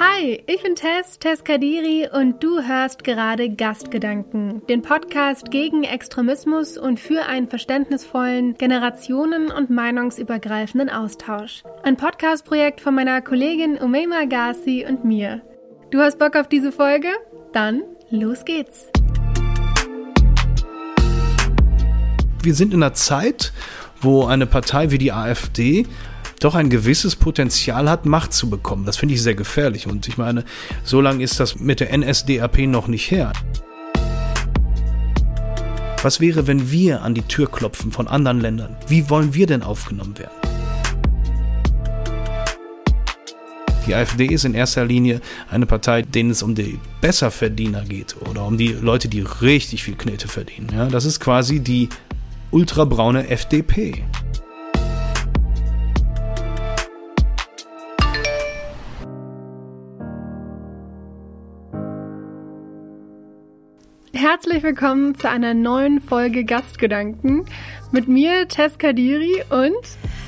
Hi, ich bin Tess, Tess Kadiri und du hörst gerade Gastgedanken, den Podcast gegen Extremismus und für einen verständnisvollen, generationen- und meinungsübergreifenden Austausch. Ein Podcastprojekt von meiner Kollegin Umeima Gassi und mir. Du hast Bock auf diese Folge? Dann los geht's. Wir sind in einer Zeit, wo eine Partei wie die AfD doch ein gewisses Potenzial hat, Macht zu bekommen. Das finde ich sehr gefährlich. Und ich meine, so lange ist das mit der NSDAP noch nicht her. Was wäre, wenn wir an die Tür klopfen von anderen Ländern? Wie wollen wir denn aufgenommen werden? Die AfD ist in erster Linie eine Partei, denen es um die Besserverdiener geht oder um die Leute, die richtig viel Knete verdienen. Ja, das ist quasi die ultrabraune FDP. Herzlich willkommen zu einer neuen Folge Gastgedanken mit mir, Tess Kadiri und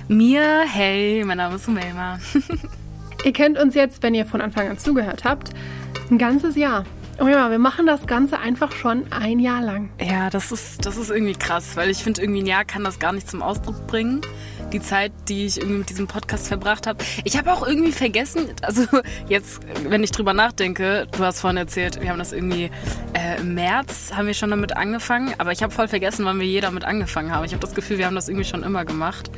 mir, hey, mein Name ist Sumelma. ihr kennt uns jetzt, wenn ihr von Anfang an zugehört habt, ein ganzes Jahr. Oh ja, wir machen das Ganze einfach schon ein Jahr lang. Ja, das ist, das ist irgendwie krass, weil ich finde, irgendwie ein Jahr kann das gar nicht zum Ausdruck bringen. Die Zeit, die ich irgendwie mit diesem Podcast verbracht habe. Ich habe auch irgendwie vergessen, also jetzt, wenn ich drüber nachdenke, du hast vorhin erzählt, wir haben das irgendwie äh, im März, haben wir schon damit angefangen, aber ich habe voll vergessen, wann wir je damit angefangen haben. Ich habe das Gefühl, wir haben das irgendwie schon immer gemacht.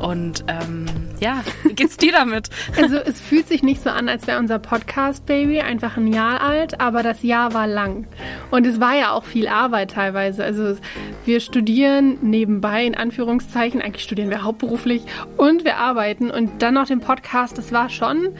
Und ähm, ja, wie geht's dir damit? Also es fühlt sich nicht so an, als wäre unser Podcast-Baby einfach ein Jahr alt, aber das Jahr war lang. Und es war ja auch viel Arbeit teilweise. Also wir studieren nebenbei, in Anführungszeichen, eigentlich studieren wir hauptberuflich und wir arbeiten. Und dann noch den Podcast, das war schon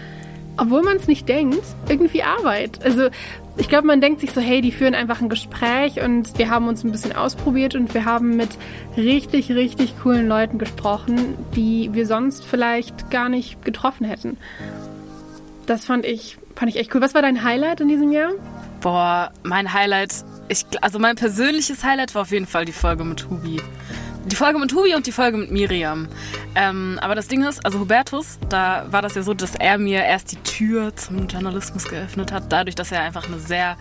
obwohl man es nicht denkt, irgendwie Arbeit. Also ich glaube, man denkt sich so, hey, die führen einfach ein Gespräch und wir haben uns ein bisschen ausprobiert und wir haben mit richtig, richtig coolen Leuten gesprochen, die wir sonst vielleicht gar nicht getroffen hätten. Das fand ich, fand ich echt cool. Was war dein Highlight in diesem Jahr? Boah, mein Highlight, ich, also mein persönliches Highlight war auf jeden Fall die Folge mit Hubi die Folge mit Hubi und die Folge mit Miriam. Ähm, aber das Ding ist, also Hubertus, da war das ja so, dass er mir erst die Tür zum Journalismus geöffnet hat, dadurch, dass er einfach eine sehr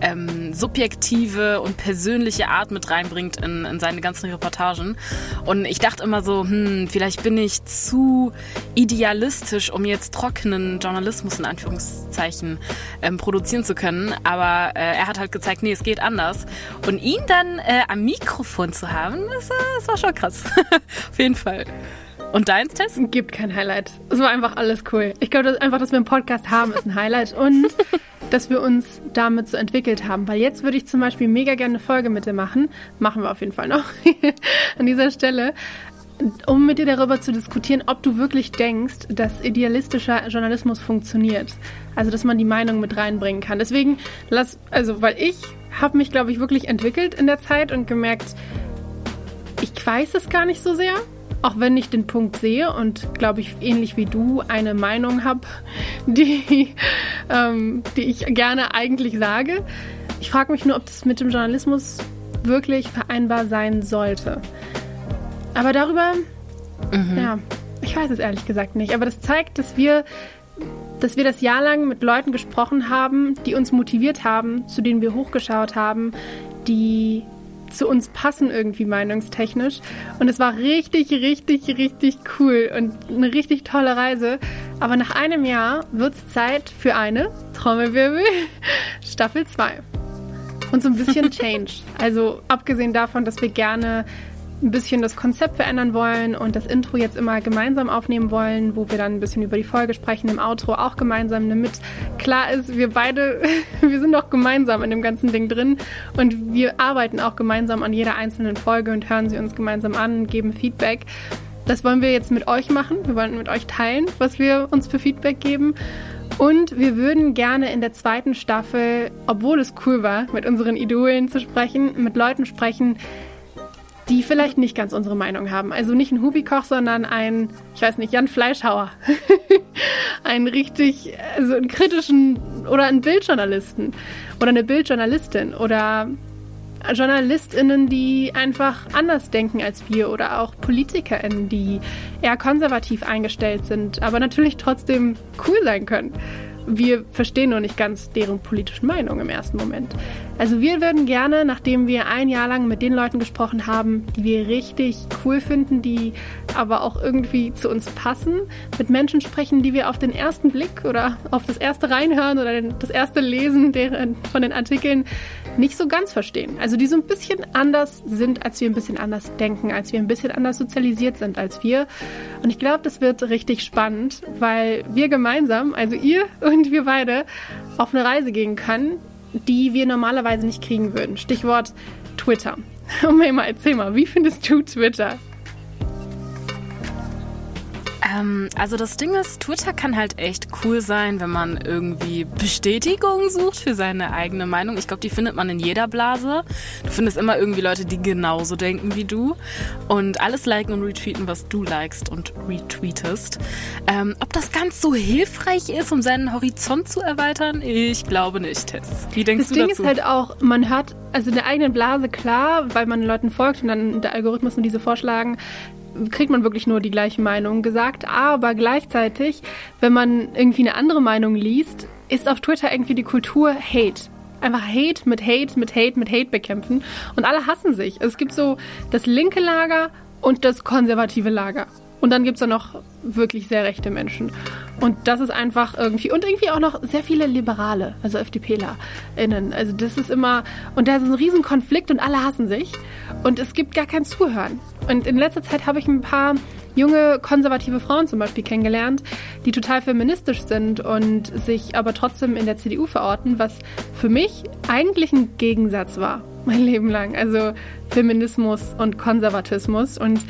ähm, subjektive und persönliche Art mit reinbringt in, in seine ganzen Reportagen. Und ich dachte immer so, hm, vielleicht bin ich zu idealistisch, um jetzt trockenen Journalismus in Anführungszeichen ähm, produzieren zu können. Aber äh, er hat halt gezeigt, nee, es geht anders. Und ihn dann äh, am Mikrofon zu haben, das, das war schon krass. Auf jeden Fall. Und deins, Tess? Gibt kein Highlight. Es war einfach alles cool. Ich glaube, dass einfach, dass wir einen Podcast haben, ist ein Highlight. Und dass wir uns damit so entwickelt haben. Weil jetzt würde ich zum Beispiel mega gerne eine Folge mit dir machen. Machen wir auf jeden Fall noch an dieser Stelle. Um mit dir darüber zu diskutieren, ob du wirklich denkst, dass idealistischer Journalismus funktioniert. Also, dass man die Meinung mit reinbringen kann. Deswegen, lass, also, weil ich habe mich, glaube ich, wirklich entwickelt in der Zeit und gemerkt, ich weiß es gar nicht so sehr. Auch wenn ich den Punkt sehe und glaube ich ähnlich wie du eine Meinung habe, die, ähm, die ich gerne eigentlich sage. Ich frage mich nur, ob das mit dem Journalismus wirklich vereinbar sein sollte. Aber darüber, mhm. ja, ich weiß es ehrlich gesagt nicht. Aber das zeigt, dass wir, dass wir das Jahr lang mit Leuten gesprochen haben, die uns motiviert haben, zu denen wir hochgeschaut haben, die zu uns passen irgendwie meinungstechnisch. Und es war richtig, richtig, richtig cool und eine richtig tolle Reise. Aber nach einem Jahr wird es Zeit für eine Trommelwirbel Staffel 2. Und so ein bisschen Change. Also abgesehen davon, dass wir gerne ein bisschen das Konzept verändern wollen und das Intro jetzt immer gemeinsam aufnehmen wollen, wo wir dann ein bisschen über die Folge sprechen, im Outro auch gemeinsam, damit klar ist, wir beide, wir sind auch gemeinsam in dem ganzen Ding drin und wir arbeiten auch gemeinsam an jeder einzelnen Folge und hören sie uns gemeinsam an, geben Feedback. Das wollen wir jetzt mit euch machen. Wir wollen mit euch teilen, was wir uns für Feedback geben. Und wir würden gerne in der zweiten Staffel, obwohl es cool war, mit unseren Idolen zu sprechen, mit Leuten sprechen, die vielleicht nicht ganz unsere Meinung haben. Also nicht ein Hubikoch, sondern ein, ich weiß nicht, Jan Fleischhauer. einen richtig, also einen kritischen oder einen Bildjournalisten oder eine Bildjournalistin oder JournalistInnen, die einfach anders denken als wir oder auch PolitikerInnen, die eher konservativ eingestellt sind, aber natürlich trotzdem cool sein können wir verstehen noch nicht ganz deren politischen Meinung im ersten Moment. Also wir würden gerne, nachdem wir ein Jahr lang mit den Leuten gesprochen haben, die wir richtig cool finden, die aber auch irgendwie zu uns passen, mit Menschen sprechen, die wir auf den ersten Blick oder auf das erste Reinhören oder das erste Lesen deren, von den Artikeln nicht so ganz verstehen. Also die so ein bisschen anders sind, als wir ein bisschen anders denken, als wir ein bisschen anders sozialisiert sind als wir. Und ich glaube, das wird richtig spannend, weil wir gemeinsam, also ihr und wir beide, auf eine Reise gehen können, die wir normalerweise nicht kriegen würden. Stichwort Twitter. Und mal, erzähl mal, wie findest du Twitter? Ähm, also das Ding ist, Twitter kann halt echt cool sein, wenn man irgendwie Bestätigung sucht für seine eigene Meinung. Ich glaube, die findet man in jeder Blase. Du findest immer irgendwie Leute, die genauso denken wie du und alles liken und retweeten, was du likest und retweetest. Ähm, ob das ganz so hilfreich ist, um seinen Horizont zu erweitern? Ich glaube nicht, Tess. Wie denkst das du Ding dazu? ist halt auch, man hört also in der eigenen Blase klar, weil man Leuten folgt und dann der Algorithmus und diese vorschlagen, kriegt man wirklich nur die gleiche Meinung gesagt. Aber gleichzeitig, wenn man irgendwie eine andere Meinung liest, ist auf Twitter irgendwie die Kultur Hate. Einfach Hate mit Hate mit Hate mit Hate bekämpfen. Und alle hassen sich. Es gibt so das linke Lager und das konservative Lager. Und dann gibt es da noch wirklich sehr rechte Menschen. Und das ist einfach irgendwie, und irgendwie auch noch sehr viele Liberale, also FDPlerInnen. Also das ist immer, und da ist ein Riesenkonflikt und alle hassen sich. Und es gibt gar kein Zuhören. Und in letzter Zeit habe ich ein paar junge konservative Frauen zum Beispiel kennengelernt, die total feministisch sind und sich aber trotzdem in der CDU verorten, was für mich eigentlich ein Gegensatz war, mein Leben lang. Also Feminismus und Konservatismus. Und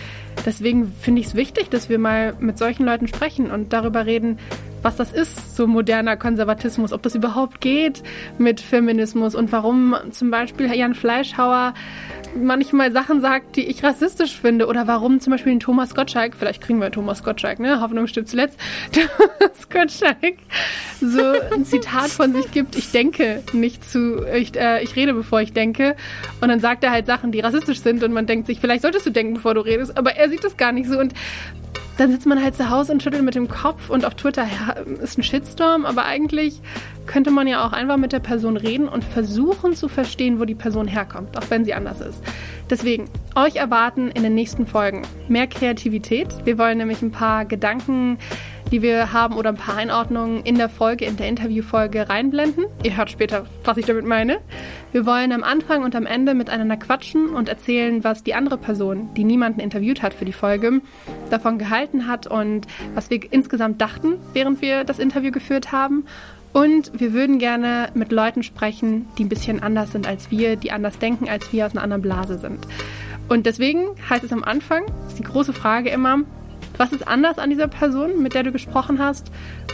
deswegen finde ich es wichtig, dass wir mal mit solchen Leuten sprechen und darüber reden, was das ist, so moderner Konservatismus, ob das überhaupt geht mit Feminismus und warum zum Beispiel Jan Fleischhauer manchmal Sachen sagt, die ich rassistisch finde oder warum zum Beispiel Thomas Gottschalk, vielleicht kriegen wir Thomas Gottschalk, ne? Hoffnung stirbt zuletzt, Thomas Gottschalk so ein Zitat von sich gibt, ich denke nicht zu, ich, äh, ich rede bevor ich denke und dann sagt er halt Sachen, die rassistisch sind und man denkt sich, vielleicht solltest du denken, bevor du redest, aber er sieht das gar nicht so und dann sitzt man halt zu Hause und schüttelt mit dem Kopf und auf Twitter ist ein Shitstorm, aber eigentlich könnte man ja auch einfach mit der Person reden und versuchen zu verstehen, wo die Person herkommt, auch wenn sie anders ist. Deswegen, euch erwarten in den nächsten Folgen mehr Kreativität. Wir wollen nämlich ein paar Gedanken, die wir haben oder ein paar Einordnungen in der Folge, in der Interviewfolge reinblenden. Ihr hört später, was ich damit meine. Wir wollen am Anfang und am Ende miteinander quatschen und erzählen, was die andere Person, die niemanden interviewt hat für die Folge, davon gehalten hat und was wir insgesamt dachten, während wir das Interview geführt haben. Und wir würden gerne mit Leuten sprechen, die ein bisschen anders sind als wir, die anders denken, als wir aus einer anderen Blase sind. Und deswegen heißt es am Anfang, ist die große Frage immer, was ist anders an dieser Person, mit der du gesprochen hast?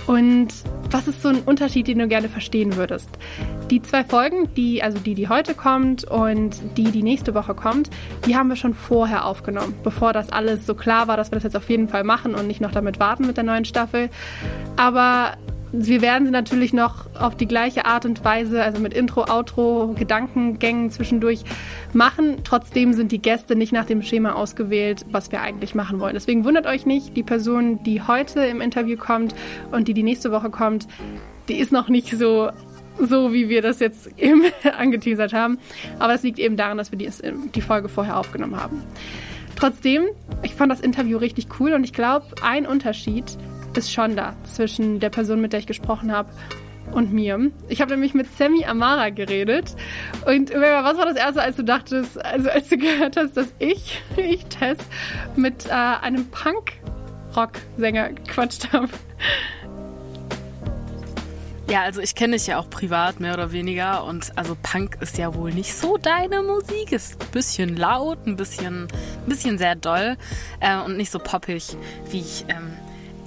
Und was ist so ein Unterschied, den du gerne verstehen würdest? Die zwei Folgen, die, also die, die heute kommt und die, die nächste Woche kommt, die haben wir schon vorher aufgenommen, bevor das alles so klar war, dass wir das jetzt auf jeden Fall machen und nicht noch damit warten mit der neuen Staffel. Aber wir werden sie natürlich noch auf die gleiche Art und Weise, also mit Intro, Outro, Gedankengängen zwischendurch machen. Trotzdem sind die Gäste nicht nach dem Schema ausgewählt, was wir eigentlich machen wollen. Deswegen wundert euch nicht, die Person, die heute im Interview kommt und die die nächste Woche kommt, die ist noch nicht so so wie wir das jetzt eben angeteasert haben. Aber es liegt eben daran, dass wir die, die Folge vorher aufgenommen haben. Trotzdem, ich fand das Interview richtig cool und ich glaube, ein Unterschied ist schon da zwischen der Person, mit der ich gesprochen habe und mir. Ich habe nämlich mit Sammy Amara geredet. Und was war das erste, als du dachtest, also als du gehört hast, dass ich, ich Tess, mit äh, einem Punk-Rock-Sänger gequatscht habe? Ja, also ich kenne dich ja auch privat, mehr oder weniger. Und also Punk ist ja wohl nicht so deine Musik. Ist ein bisschen laut, ein bisschen, ein bisschen sehr doll äh, und nicht so poppig, wie ich ähm,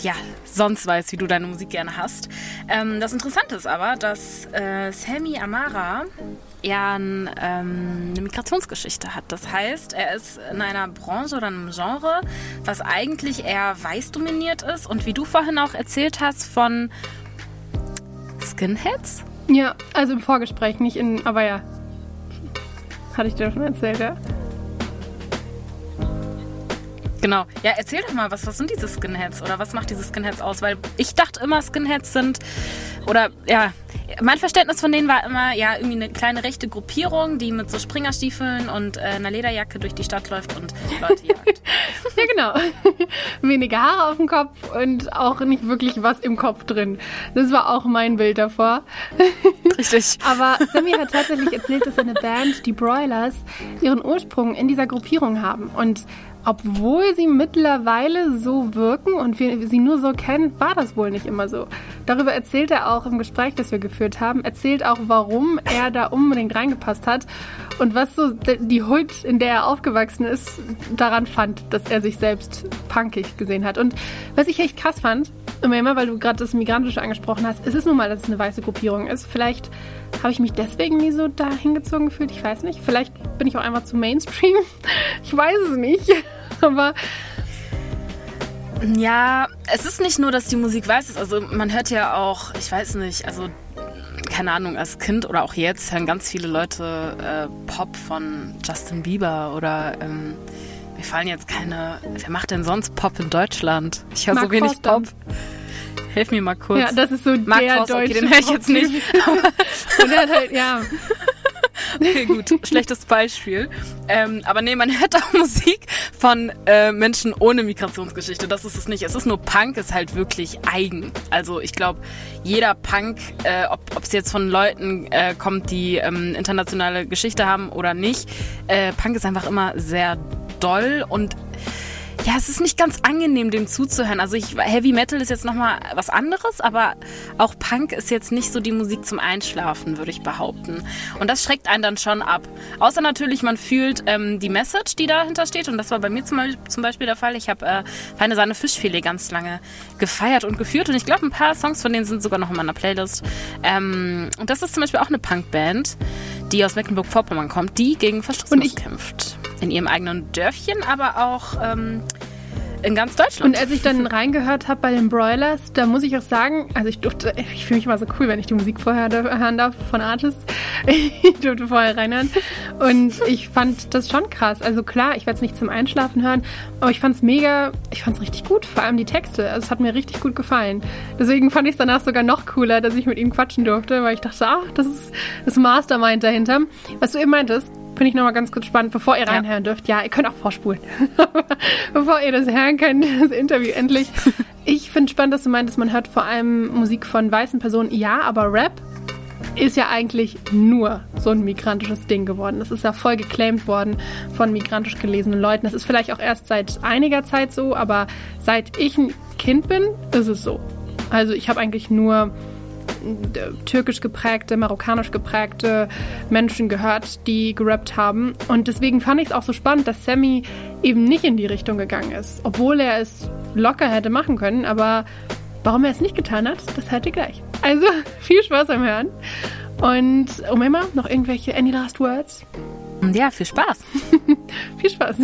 ja, sonst weiß, wie du deine Musik gerne hast. Ähm, das Interessante ist aber, dass äh, Sammy Amara ja ähm, eine Migrationsgeschichte hat. Das heißt, er ist in einer Branche oder einem Genre, was eigentlich eher weiß dominiert ist und wie du vorhin auch erzählt hast von Skinheads? Ja, also im Vorgespräch, nicht in, aber ja. Hatte ich dir schon erzählt, ja? Genau. Ja, erzähl doch mal, was, was sind diese Skinheads oder was macht diese Skinheads aus? Weil ich dachte immer, Skinheads sind, oder ja, mein Verständnis von denen war immer, ja, irgendwie eine kleine rechte Gruppierung, die mit so Springerstiefeln und äh, einer Lederjacke durch die Stadt läuft und Leute jagt. ja, genau. Wenige Haare auf dem Kopf und auch nicht wirklich was im Kopf drin. Das war auch mein Bild davor. Richtig. Aber Sammy hat tatsächlich erzählt, dass seine Band, die Broilers, ihren Ursprung in dieser Gruppierung haben. Und obwohl sie mittlerweile so wirken und wir sie nur so kennen, war das wohl nicht immer so. Darüber erzählt er auch im Gespräch, das wir geführt haben, erzählt auch, warum er da unbedingt reingepasst hat und was so die Hut, in der er aufgewachsen ist, daran fand, dass er sich selbst punkig gesehen hat. Und was ich echt krass fand, immer, weil du gerade das Migrantische angesprochen hast, es ist nun mal, dass es eine weiße Gruppierung ist. Vielleicht habe ich mich deswegen nie so da hingezogen gefühlt. Ich weiß nicht. Vielleicht bin ich auch einfach zu Mainstream. Ich weiß es nicht. Aber. Ja, es ist nicht nur, dass die Musik weiß ist. Also man hört ja auch, ich weiß nicht, also keine Ahnung, als Kind oder auch jetzt hören ganz viele Leute äh, Pop von Justin Bieber oder ähm, mir fallen jetzt keine. Wer macht denn sonst Pop in Deutschland? Ich höre so wenig Forster. Pop. Helf mir mal kurz. Ja, das ist so Mark der Forster, okay, den höre ich jetzt nicht. Und er hat halt, ja. Okay, gut. Schlechtes Beispiel. Ähm, aber nee, man hört auch Musik von äh, Menschen ohne Migrationsgeschichte. Das ist es nicht. Es ist nur Punk, ist halt wirklich eigen. Also ich glaube, jeder Punk, äh, ob es jetzt von Leuten äh, kommt, die ähm, internationale Geschichte haben oder nicht, äh, Punk ist einfach immer sehr doll und ja, es ist nicht ganz angenehm, dem zuzuhören. Also ich, Heavy Metal ist jetzt nochmal was anderes, aber auch Punk ist jetzt nicht so die Musik zum Einschlafen, würde ich behaupten. Und das schreckt einen dann schon ab. Außer natürlich, man fühlt ähm, die Message, die dahinter steht. Und das war bei mir zum, zum Beispiel der Fall. Ich habe äh, Feine Sahne Fischfilet ganz lange gefeiert und geführt. Und ich glaube, ein paar Songs von denen sind sogar noch in meiner Playlist. Ähm, und das ist zum Beispiel auch eine Punkband, die aus Mecklenburg-Vorpommern kommt, die gegen Faschismus kämpft in ihrem eigenen Dörfchen, aber auch ähm, in ganz Deutschland. Und als ich dann reingehört habe bei den Broilers, da muss ich auch sagen, also ich durfte, ich fühle mich immer so cool, wenn ich die Musik vorher hören darf von Artists. Ich durfte vorher reinhören. Und ich fand das schon krass. Also klar, ich werde es nicht zum Einschlafen hören, aber ich fand es mega, ich fand es richtig gut, vor allem die Texte. Also es hat mir richtig gut gefallen. Deswegen fand ich es danach sogar noch cooler, dass ich mit ihm quatschen durfte, weil ich dachte, ach, das ist das Mastermind dahinter. Was du eben meintest, finde ich nochmal ganz kurz spannend, bevor ihr reinhören dürft. Ja, ihr könnt auch vorspulen. bevor ihr das hören könnt, das Interview endlich. Ich finde spannend, dass du meintest, man hört vor allem Musik von weißen Personen. Ja, aber Rap ist ja eigentlich nur so ein migrantisches Ding geworden. Das ist ja voll geclaimed worden von migrantisch gelesenen Leuten. Das ist vielleicht auch erst seit einiger Zeit so, aber seit ich ein Kind bin, ist es so. Also ich habe eigentlich nur türkisch geprägte, marokkanisch geprägte Menschen gehört, die gerappt haben. Und deswegen fand ich es auch so spannend, dass Sammy eben nicht in die Richtung gegangen ist. Obwohl er es locker hätte machen können, aber warum er es nicht getan hat, das hört ihr gleich. Also viel Spaß beim Hören. Und um immer noch irgendwelche Any Last Words? Ja, viel Spaß. viel Spaß.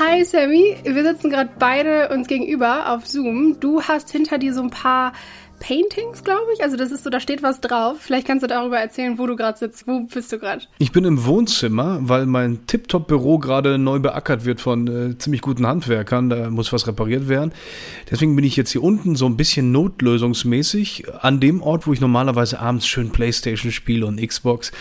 Hi Sammy, wir sitzen gerade beide uns gegenüber auf Zoom. Du hast hinter dir so ein paar Paintings, glaube ich. Also das ist so, da steht was drauf. Vielleicht kannst du darüber erzählen, wo du gerade sitzt. Wo bist du gerade? Ich bin im Wohnzimmer, weil mein Tip-Top-Büro gerade neu beackert wird von äh, ziemlich guten Handwerkern. Da muss was repariert werden. Deswegen bin ich jetzt hier unten so ein bisschen notlösungsmäßig an dem Ort, wo ich normalerweise abends schön Playstation spiele und Xbox.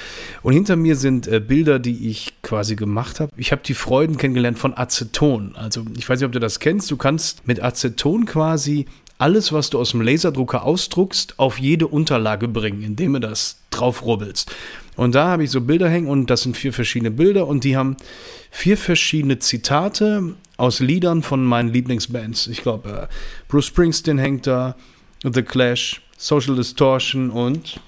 Und hinter mir sind äh, Bilder, die ich quasi gemacht habe. Ich habe die Freuden kennengelernt von Aceton. Also ich weiß nicht, ob du das kennst. Du kannst mit Aceton quasi alles, was du aus dem Laserdrucker ausdruckst, auf jede Unterlage bringen, indem du das drauf rubbelst. Und da habe ich so Bilder hängen und das sind vier verschiedene Bilder und die haben vier verschiedene Zitate aus Liedern von meinen Lieblingsbands. Ich glaube, äh, Bruce Springsteen hängt da, The Clash, Social Distortion und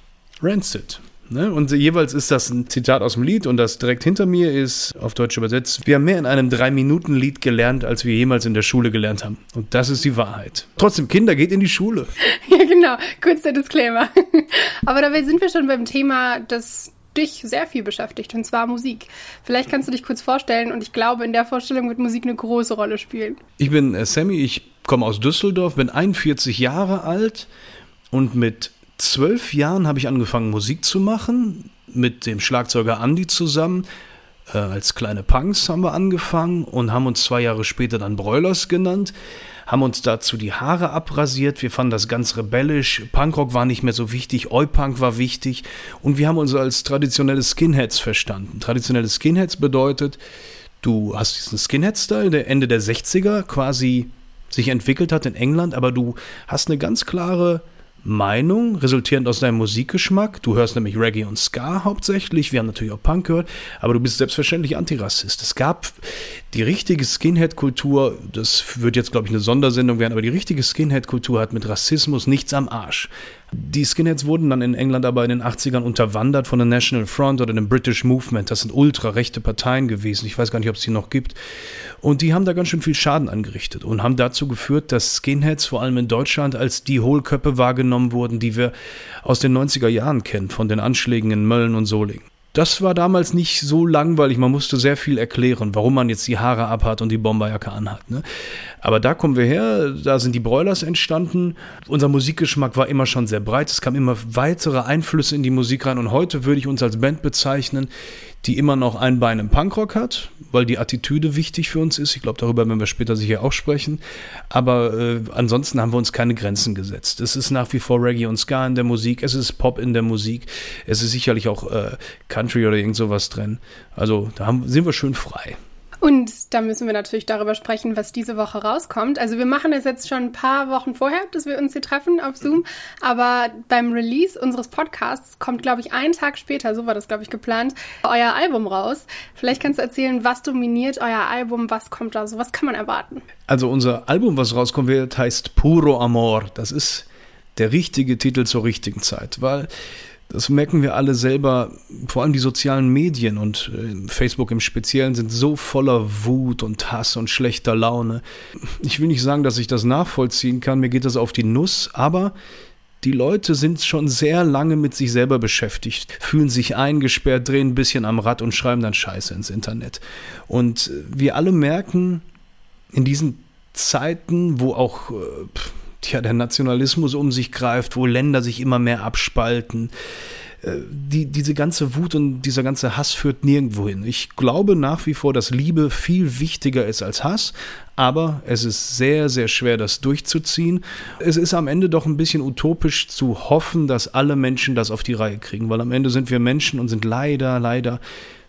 Rancid. Ne? Und jeweils ist das ein Zitat aus dem Lied und das direkt hinter mir ist, auf Deutsch übersetzt, wir haben mehr in einem Drei-Minuten-Lied gelernt, als wir jemals in der Schule gelernt haben. Und das ist die Wahrheit. Trotzdem, Kinder, geht in die Schule. Ja, genau. Kurz der Disclaimer. Aber dabei sind wir schon beim Thema, das dich sehr viel beschäftigt, und zwar Musik. Vielleicht kannst du dich kurz vorstellen und ich glaube, in der Vorstellung wird Musik eine große Rolle spielen. Ich bin äh, Sammy, ich komme aus Düsseldorf, bin 41 Jahre alt und mit zwölf Jahren habe ich angefangen, Musik zu machen, mit dem Schlagzeuger Andy zusammen. Äh, als kleine Punks haben wir angefangen und haben uns zwei Jahre später dann Broilers genannt, haben uns dazu die Haare abrasiert. Wir fanden das ganz rebellisch. Punkrock war nicht mehr so wichtig, Oi-Punk war wichtig und wir haben uns als traditionelle Skinheads verstanden. Traditionelle Skinheads bedeutet, du hast diesen Skinhead-Style, der Ende der 60er quasi sich entwickelt hat in England, aber du hast eine ganz klare Meinung, resultierend aus deinem Musikgeschmack. Du hörst nämlich Reggae und Ska hauptsächlich. Wir haben natürlich auch Punk gehört, aber du bist selbstverständlich Antirassist. Es gab die richtige Skinhead-Kultur, das wird jetzt, glaube ich, eine Sondersendung werden, aber die richtige Skinhead-Kultur hat mit Rassismus nichts am Arsch. Die Skinheads wurden dann in England aber in den 80ern unterwandert von der National Front oder dem British Movement. Das sind ultra-rechte Parteien gewesen. Ich weiß gar nicht, ob es die noch gibt. Und die haben da ganz schön viel Schaden angerichtet und haben dazu geführt, dass Skinheads vor allem in Deutschland als die Hohlköpfe wahrgenommen wurden, die wir aus den 90er Jahren kennen, von den Anschlägen in Mölln und Solingen. Das war damals nicht so langweilig. Man musste sehr viel erklären, warum man jetzt die Haare abhat und die Bomberjacke anhat. Ne? Aber da kommen wir her, da sind die Broilers entstanden. Unser Musikgeschmack war immer schon sehr breit. Es kamen immer weitere Einflüsse in die Musik rein. Und heute würde ich uns als Band bezeichnen, die immer noch ein Bein im Punkrock hat, weil die Attitüde wichtig für uns ist. Ich glaube, darüber werden wir später sicher auch sprechen. Aber äh, ansonsten haben wir uns keine Grenzen gesetzt. Es ist nach wie vor Reggae und Ska in der Musik, es ist Pop in der Musik, es ist sicherlich auch äh, Country oder irgend sowas drin. Also da haben, sind wir schön frei. Und da müssen wir natürlich darüber sprechen, was diese Woche rauskommt. Also wir machen es jetzt schon ein paar Wochen vorher, dass wir uns hier treffen auf Zoom. Aber beim Release unseres Podcasts kommt, glaube ich, einen Tag später, so war das, glaube ich, geplant, euer Album raus. Vielleicht kannst du erzählen, was dominiert euer Album, was kommt da so, was kann man erwarten? Also unser Album, was rauskommt wird, heißt Puro Amor. Das ist der richtige Titel zur richtigen Zeit, weil das merken wir alle selber, vor allem die sozialen Medien und äh, Facebook im Speziellen sind so voller Wut und Hass und schlechter Laune. Ich will nicht sagen, dass ich das nachvollziehen kann, mir geht das auf die Nuss, aber die Leute sind schon sehr lange mit sich selber beschäftigt, fühlen sich eingesperrt, drehen ein bisschen am Rad und schreiben dann Scheiße ins Internet. Und wir alle merken in diesen Zeiten, wo auch tja, der Nationalismus um sich greift, wo Länder sich immer mehr abspalten. Äh, die, diese ganze Wut und dieser ganze Hass führt nirgendwo hin. Ich glaube nach wie vor, dass Liebe viel wichtiger ist als Hass, aber es ist sehr, sehr schwer, das durchzuziehen. Es ist am Ende doch ein bisschen utopisch zu hoffen, dass alle Menschen das auf die Reihe kriegen, weil am Ende sind wir Menschen und sind leider, leider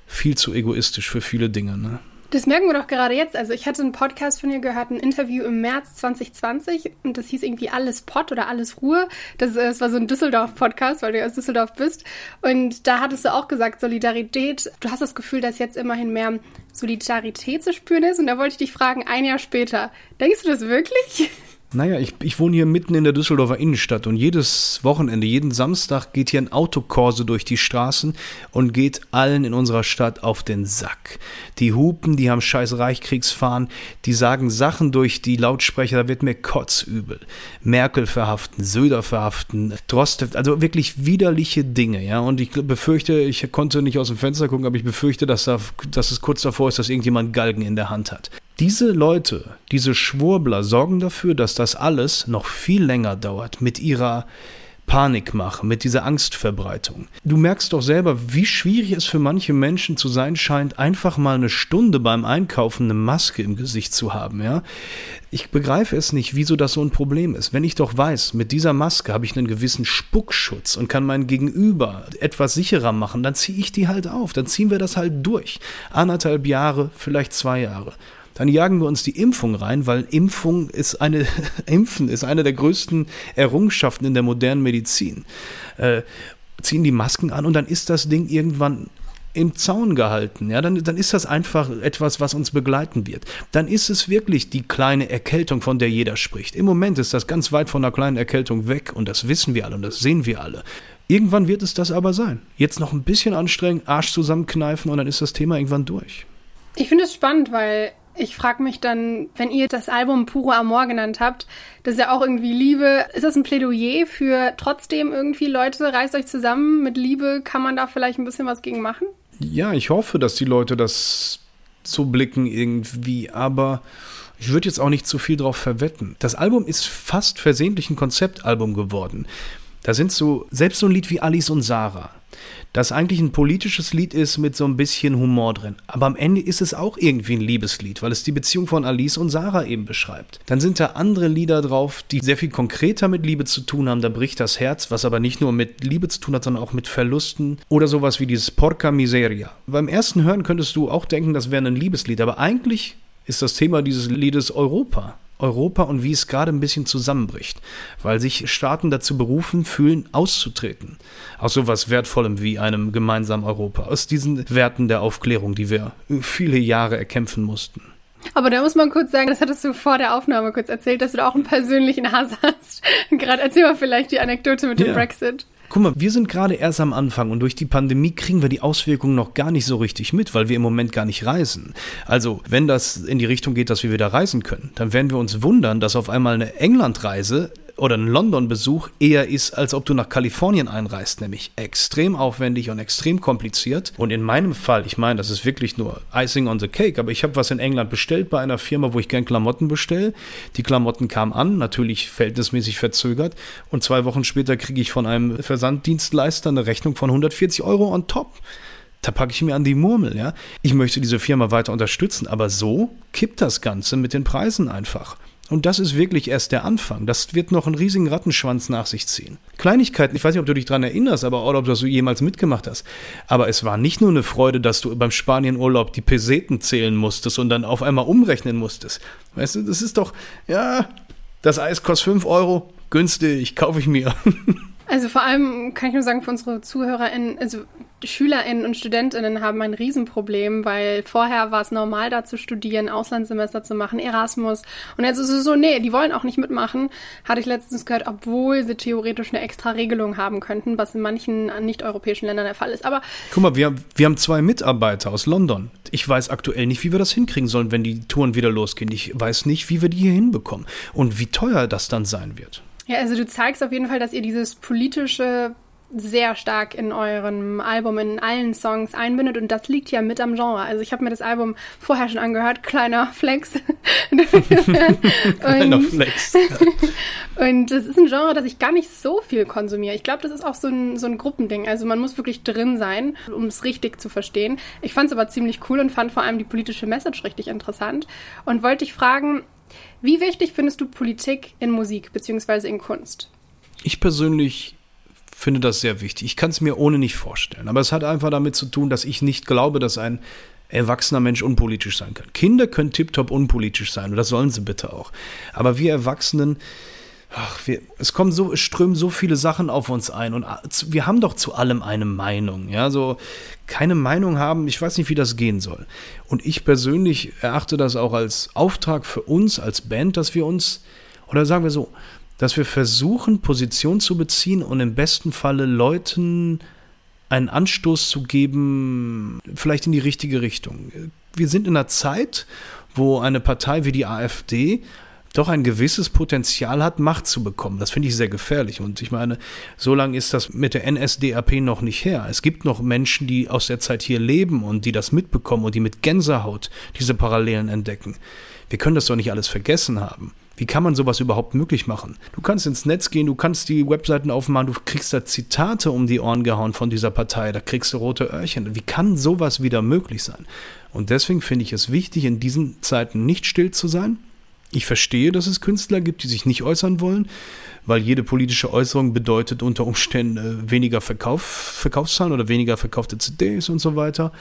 viel zu egoistisch für viele Dinge. Ne? Das merken wir doch gerade jetzt. Also ich hatte einen Podcast von dir gehört, ein Interview im März 2020 und das hieß irgendwie Alles Pott oder Alles Ruhe. Das, das war so ein Düsseldorf-Podcast, weil du aus Düsseldorf bist. Und da hattest du auch gesagt, Solidarität. Du hast das Gefühl, dass jetzt immerhin mehr Solidarität zu spüren ist. Und da wollte ich dich fragen, ein Jahr später, denkst du das wirklich? Naja, ich, ich wohne hier mitten in der Düsseldorfer Innenstadt und jedes Wochenende, jeden Samstag geht hier ein Autokorso durch die Straßen und geht allen in unserer Stadt auf den Sack. Die hupen, die haben scheiß Reichkriegsfahren, die sagen Sachen durch die Lautsprecher, da wird mir kotzübel. Merkel verhaften, Söder verhaften, Droste, also wirklich widerliche Dinge, ja. Und ich befürchte, ich konnte nicht aus dem Fenster gucken, aber ich befürchte, dass, da, dass es kurz davor ist, dass irgendjemand Galgen in der Hand hat. Diese Leute, diese Schwurbler sorgen dafür, dass das alles noch viel länger dauert mit ihrer Panikmache, mit dieser Angstverbreitung. Du merkst doch selber, wie schwierig es für manche Menschen zu sein scheint, einfach mal eine Stunde beim Einkaufen eine Maske im Gesicht zu haben, ja? Ich begreife es nicht, wieso das so ein Problem ist. Wenn ich doch weiß, mit dieser Maske habe ich einen gewissen Spuckschutz und kann mein Gegenüber etwas sicherer machen, dann ziehe ich die halt auf, dann ziehen wir das halt durch. Anderthalb Jahre, vielleicht zwei Jahre. Dann jagen wir uns die Impfung rein, weil Impfung ist eine, Impfen ist eine der größten Errungenschaften in der modernen Medizin. Äh, ziehen die Masken an und dann ist das Ding irgendwann im Zaun gehalten. Ja, dann, dann ist das einfach etwas, was uns begleiten wird. Dann ist es wirklich die kleine Erkältung, von der jeder spricht. Im Moment ist das ganz weit von einer kleinen Erkältung weg und das wissen wir alle und das sehen wir alle. Irgendwann wird es das aber sein. Jetzt noch ein bisschen anstrengen, Arsch zusammenkneifen und dann ist das Thema irgendwann durch. Ich finde es spannend, weil ich frage mich dann, wenn ihr das Album Puro Amor genannt habt, das ist ja auch irgendwie Liebe. Ist das ein Plädoyer für trotzdem irgendwie Leute, reißt euch zusammen, mit Liebe kann man da vielleicht ein bisschen was gegen machen? Ja, ich hoffe, dass die Leute das so blicken irgendwie, aber ich würde jetzt auch nicht zu viel drauf verwetten. Das Album ist fast versehentlich ein Konzeptalbum geworden. Da sind so, selbst so ein Lied wie Alice und Sarah, das eigentlich ein politisches Lied ist mit so ein bisschen Humor drin. Aber am Ende ist es auch irgendwie ein Liebeslied, weil es die Beziehung von Alice und Sarah eben beschreibt. Dann sind da andere Lieder drauf, die sehr viel konkreter mit Liebe zu tun haben. Da bricht das Herz, was aber nicht nur mit Liebe zu tun hat, sondern auch mit Verlusten. Oder sowas wie dieses Porca Miseria. Beim ersten Hören könntest du auch denken, das wäre ein Liebeslied. Aber eigentlich ist das Thema dieses Liedes Europa. Europa und wie es gerade ein bisschen zusammenbricht, weil sich Staaten dazu berufen fühlen, auszutreten aus sowas Wertvollem wie einem gemeinsamen Europa, aus diesen Werten der Aufklärung, die wir viele Jahre erkämpfen mussten. Aber da muss man kurz sagen, das hattest du vor der Aufnahme kurz erzählt, dass du da auch einen persönlichen Hass hast. Gerade erzähl mal vielleicht die Anekdote mit dem ja. Brexit. Guck mal, wir sind gerade erst am Anfang und durch die Pandemie kriegen wir die Auswirkungen noch gar nicht so richtig mit, weil wir im Moment gar nicht reisen. Also, wenn das in die Richtung geht, dass wir wieder reisen können, dann werden wir uns wundern, dass auf einmal eine Englandreise oder ein London-Besuch eher ist, als ob du nach Kalifornien einreist, nämlich extrem aufwendig und extrem kompliziert. Und in meinem Fall, ich meine, das ist wirklich nur Icing on the Cake, aber ich habe was in England bestellt bei einer Firma, wo ich gern Klamotten bestelle. Die Klamotten kamen an, natürlich verhältnismäßig verzögert. Und zwei Wochen später kriege ich von einem Versanddienstleister eine Rechnung von 140 Euro on top. Da packe ich mir an die Murmel, ja. Ich möchte diese Firma weiter unterstützen, aber so kippt das Ganze mit den Preisen einfach. Und das ist wirklich erst der Anfang. Das wird noch einen riesigen Rattenschwanz nach sich ziehen. Kleinigkeiten, ich weiß nicht, ob du dich daran erinnerst, aber oder ob du das jemals mitgemacht hast. Aber es war nicht nur eine Freude, dass du beim Spanienurlaub die Peseten zählen musstest und dann auf einmal umrechnen musstest. Weißt du, das ist doch, ja, das Eis kostet 5 Euro, günstig, kaufe ich mir. Also vor allem kann ich nur sagen, für unsere ZuhörerInnen, also SchülerInnen und StudentInnen haben ein Riesenproblem, weil vorher war es normal, da zu studieren, Auslandssemester zu machen, Erasmus. Und jetzt ist es so, nee, die wollen auch nicht mitmachen. Hatte ich letztens gehört, obwohl sie theoretisch eine extra Regelung haben könnten, was in manchen nicht-europäischen Ländern der Fall ist. Aber. Guck mal, wir, wir haben zwei Mitarbeiter aus London. Ich weiß aktuell nicht, wie wir das hinkriegen sollen, wenn die Touren wieder losgehen. Ich weiß nicht, wie wir die hier hinbekommen und wie teuer das dann sein wird. Ja, also du zeigst auf jeden Fall, dass ihr dieses politische sehr stark in eurem Album, in allen Songs einbindet und das liegt ja mit am Genre. Also ich habe mir das Album vorher schon angehört, kleiner Flex. kleiner Flex. und das ist ein Genre, das ich gar nicht so viel konsumiere. Ich glaube, das ist auch so ein, so ein Gruppending. Also man muss wirklich drin sein, um es richtig zu verstehen. Ich fand es aber ziemlich cool und fand vor allem die politische Message richtig interessant und wollte dich fragen, wie wichtig findest du Politik in Musik bzw. in Kunst? Ich persönlich finde das sehr wichtig. Ich kann es mir ohne nicht vorstellen. Aber es hat einfach damit zu tun, dass ich nicht glaube, dass ein erwachsener Mensch unpolitisch sein kann. Kinder können tiptop unpolitisch sein und das sollen sie bitte auch. Aber wir Erwachsenen, ach, wir, es kommen so, es strömen so viele Sachen auf uns ein und wir haben doch zu allem eine Meinung, ja, so keine Meinung haben, ich weiß nicht, wie das gehen soll. Und ich persönlich erachte das auch als Auftrag für uns als Band, dass wir uns, oder sagen wir so, dass wir versuchen, Position zu beziehen und im besten Falle Leuten einen Anstoß zu geben, vielleicht in die richtige Richtung. Wir sind in einer Zeit, wo eine Partei wie die AfD doch ein gewisses Potenzial hat, Macht zu bekommen. Das finde ich sehr gefährlich. Und ich meine, so lange ist das mit der NSDAP noch nicht her. Es gibt noch Menschen, die aus der Zeit hier leben und die das mitbekommen und die mit Gänsehaut diese Parallelen entdecken. Wir können das doch nicht alles vergessen haben. Wie kann man sowas überhaupt möglich machen? Du kannst ins Netz gehen, du kannst die Webseiten aufmachen, du kriegst da Zitate um die Ohren gehauen von dieser Partei, da kriegst du rote Öhrchen. Wie kann sowas wieder möglich sein? Und deswegen finde ich es wichtig, in diesen Zeiten nicht still zu sein, ich verstehe, dass es Künstler gibt, die sich nicht äußern wollen, weil jede politische Äußerung bedeutet unter Umständen äh, weniger Verkauf, Verkaufszahlen oder weniger verkaufte CDs und so weiter.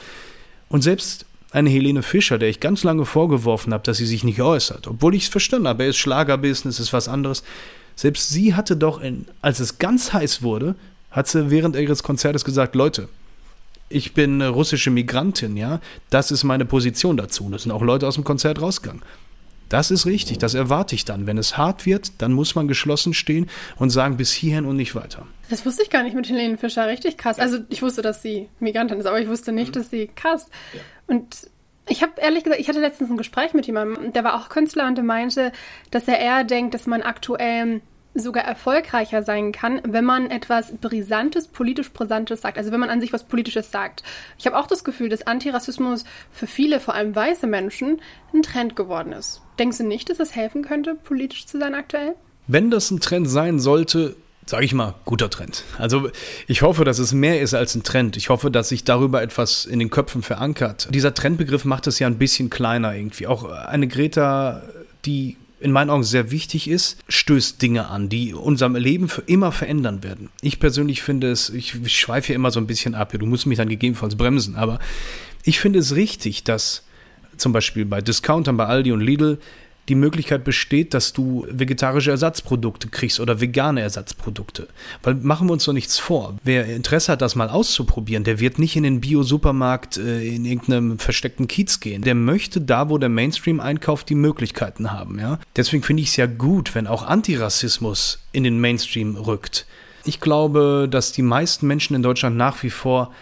Und selbst eine Helene Fischer, der ich ganz lange vorgeworfen habe, dass sie sich nicht äußert, obwohl ich es verstanden habe, er ist Schlagerbusiness, ist was anderes. Selbst sie hatte doch, in, als es ganz heiß wurde, hat sie während ihres Konzertes gesagt, Leute, ich bin russische Migrantin, ja, das ist meine Position dazu. Und es sind auch Leute aus dem Konzert rausgegangen. Das ist richtig, das erwarte ich dann. Wenn es hart wird, dann muss man geschlossen stehen und sagen, bis hierhin und nicht weiter. Das wusste ich gar nicht mit Helene Fischer, richtig krass. Also ich wusste, dass sie Migrantin ist, aber ich wusste nicht, mhm. dass sie krass. Ja. Und ich habe ehrlich gesagt, ich hatte letztens ein Gespräch mit jemandem, der war auch Künstler und der meinte, dass er eher denkt, dass man aktuell sogar erfolgreicher sein kann, wenn man etwas Brisantes, politisch Brisantes sagt. Also wenn man an sich was Politisches sagt. Ich habe auch das Gefühl, dass Antirassismus für viele, vor allem weiße Menschen, ein Trend geworden ist. Denkst du nicht, dass das helfen könnte, politisch zu sein aktuell? Wenn das ein Trend sein sollte, sage ich mal, guter Trend. Also ich hoffe, dass es mehr ist als ein Trend. Ich hoffe, dass sich darüber etwas in den Köpfen verankert. Dieser Trendbegriff macht es ja ein bisschen kleiner irgendwie. Auch eine Greta, die in meinen Augen sehr wichtig ist, stößt Dinge an, die unserem Leben für immer verändern werden. Ich persönlich finde es, ich schweife hier immer so ein bisschen ab, du musst mich dann gegebenenfalls bremsen, aber ich finde es richtig, dass zum Beispiel bei Discountern, bei Aldi und Lidl die Möglichkeit besteht, dass du vegetarische Ersatzprodukte kriegst oder vegane Ersatzprodukte. Weil machen wir uns doch nichts vor. Wer Interesse hat, das mal auszuprobieren, der wird nicht in den Bio-Supermarkt äh, in irgendeinem versteckten Kiez gehen. Der möchte da, wo der Mainstream einkauft, die Möglichkeiten haben. Ja? Deswegen finde ich es ja gut, wenn auch Antirassismus in den Mainstream rückt. Ich glaube, dass die meisten Menschen in Deutschland nach wie vor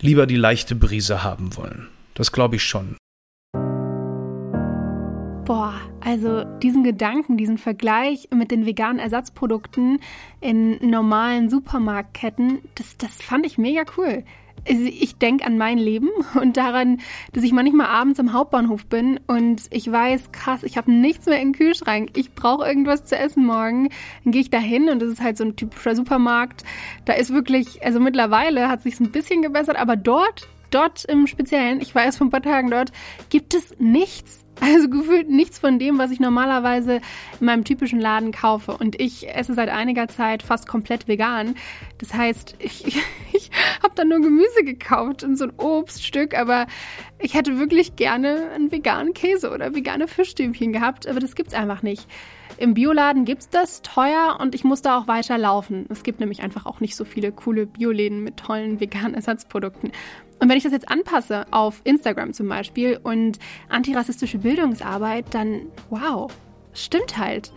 lieber die leichte Brise haben wollen. Das glaube ich schon. Also diesen Gedanken, diesen Vergleich mit den veganen Ersatzprodukten in normalen Supermarktketten, das, das fand ich mega cool. Also ich denke an mein Leben und daran, dass ich manchmal abends im Hauptbahnhof bin und ich weiß, krass, ich habe nichts mehr im Kühlschrank. Ich brauche irgendwas zu essen morgen. Dann gehe ich da hin und das ist halt so ein typischer Supermarkt. Da ist wirklich, also mittlerweile hat sich ein bisschen gebessert, aber dort, dort im Speziellen, ich war erst vor ein paar Tagen dort, gibt es nichts also gefühlt nichts von dem, was ich normalerweise in meinem typischen Laden kaufe. Und ich esse seit einiger Zeit fast komplett vegan. Das heißt, ich, ich, habe dann nur Gemüse gekauft und so ein Obststück, aber ich hätte wirklich gerne einen veganen Käse oder vegane Fischstäbchen gehabt, aber das gibt's einfach nicht. Im Bioladen gibt's das teuer und ich muss da auch weiter laufen. Es gibt nämlich einfach auch nicht so viele coole Bioläden mit tollen veganen Ersatzprodukten. Und wenn ich das jetzt anpasse auf Instagram zum Beispiel und antirassistische Bildungsarbeit, dann wow, stimmt halt.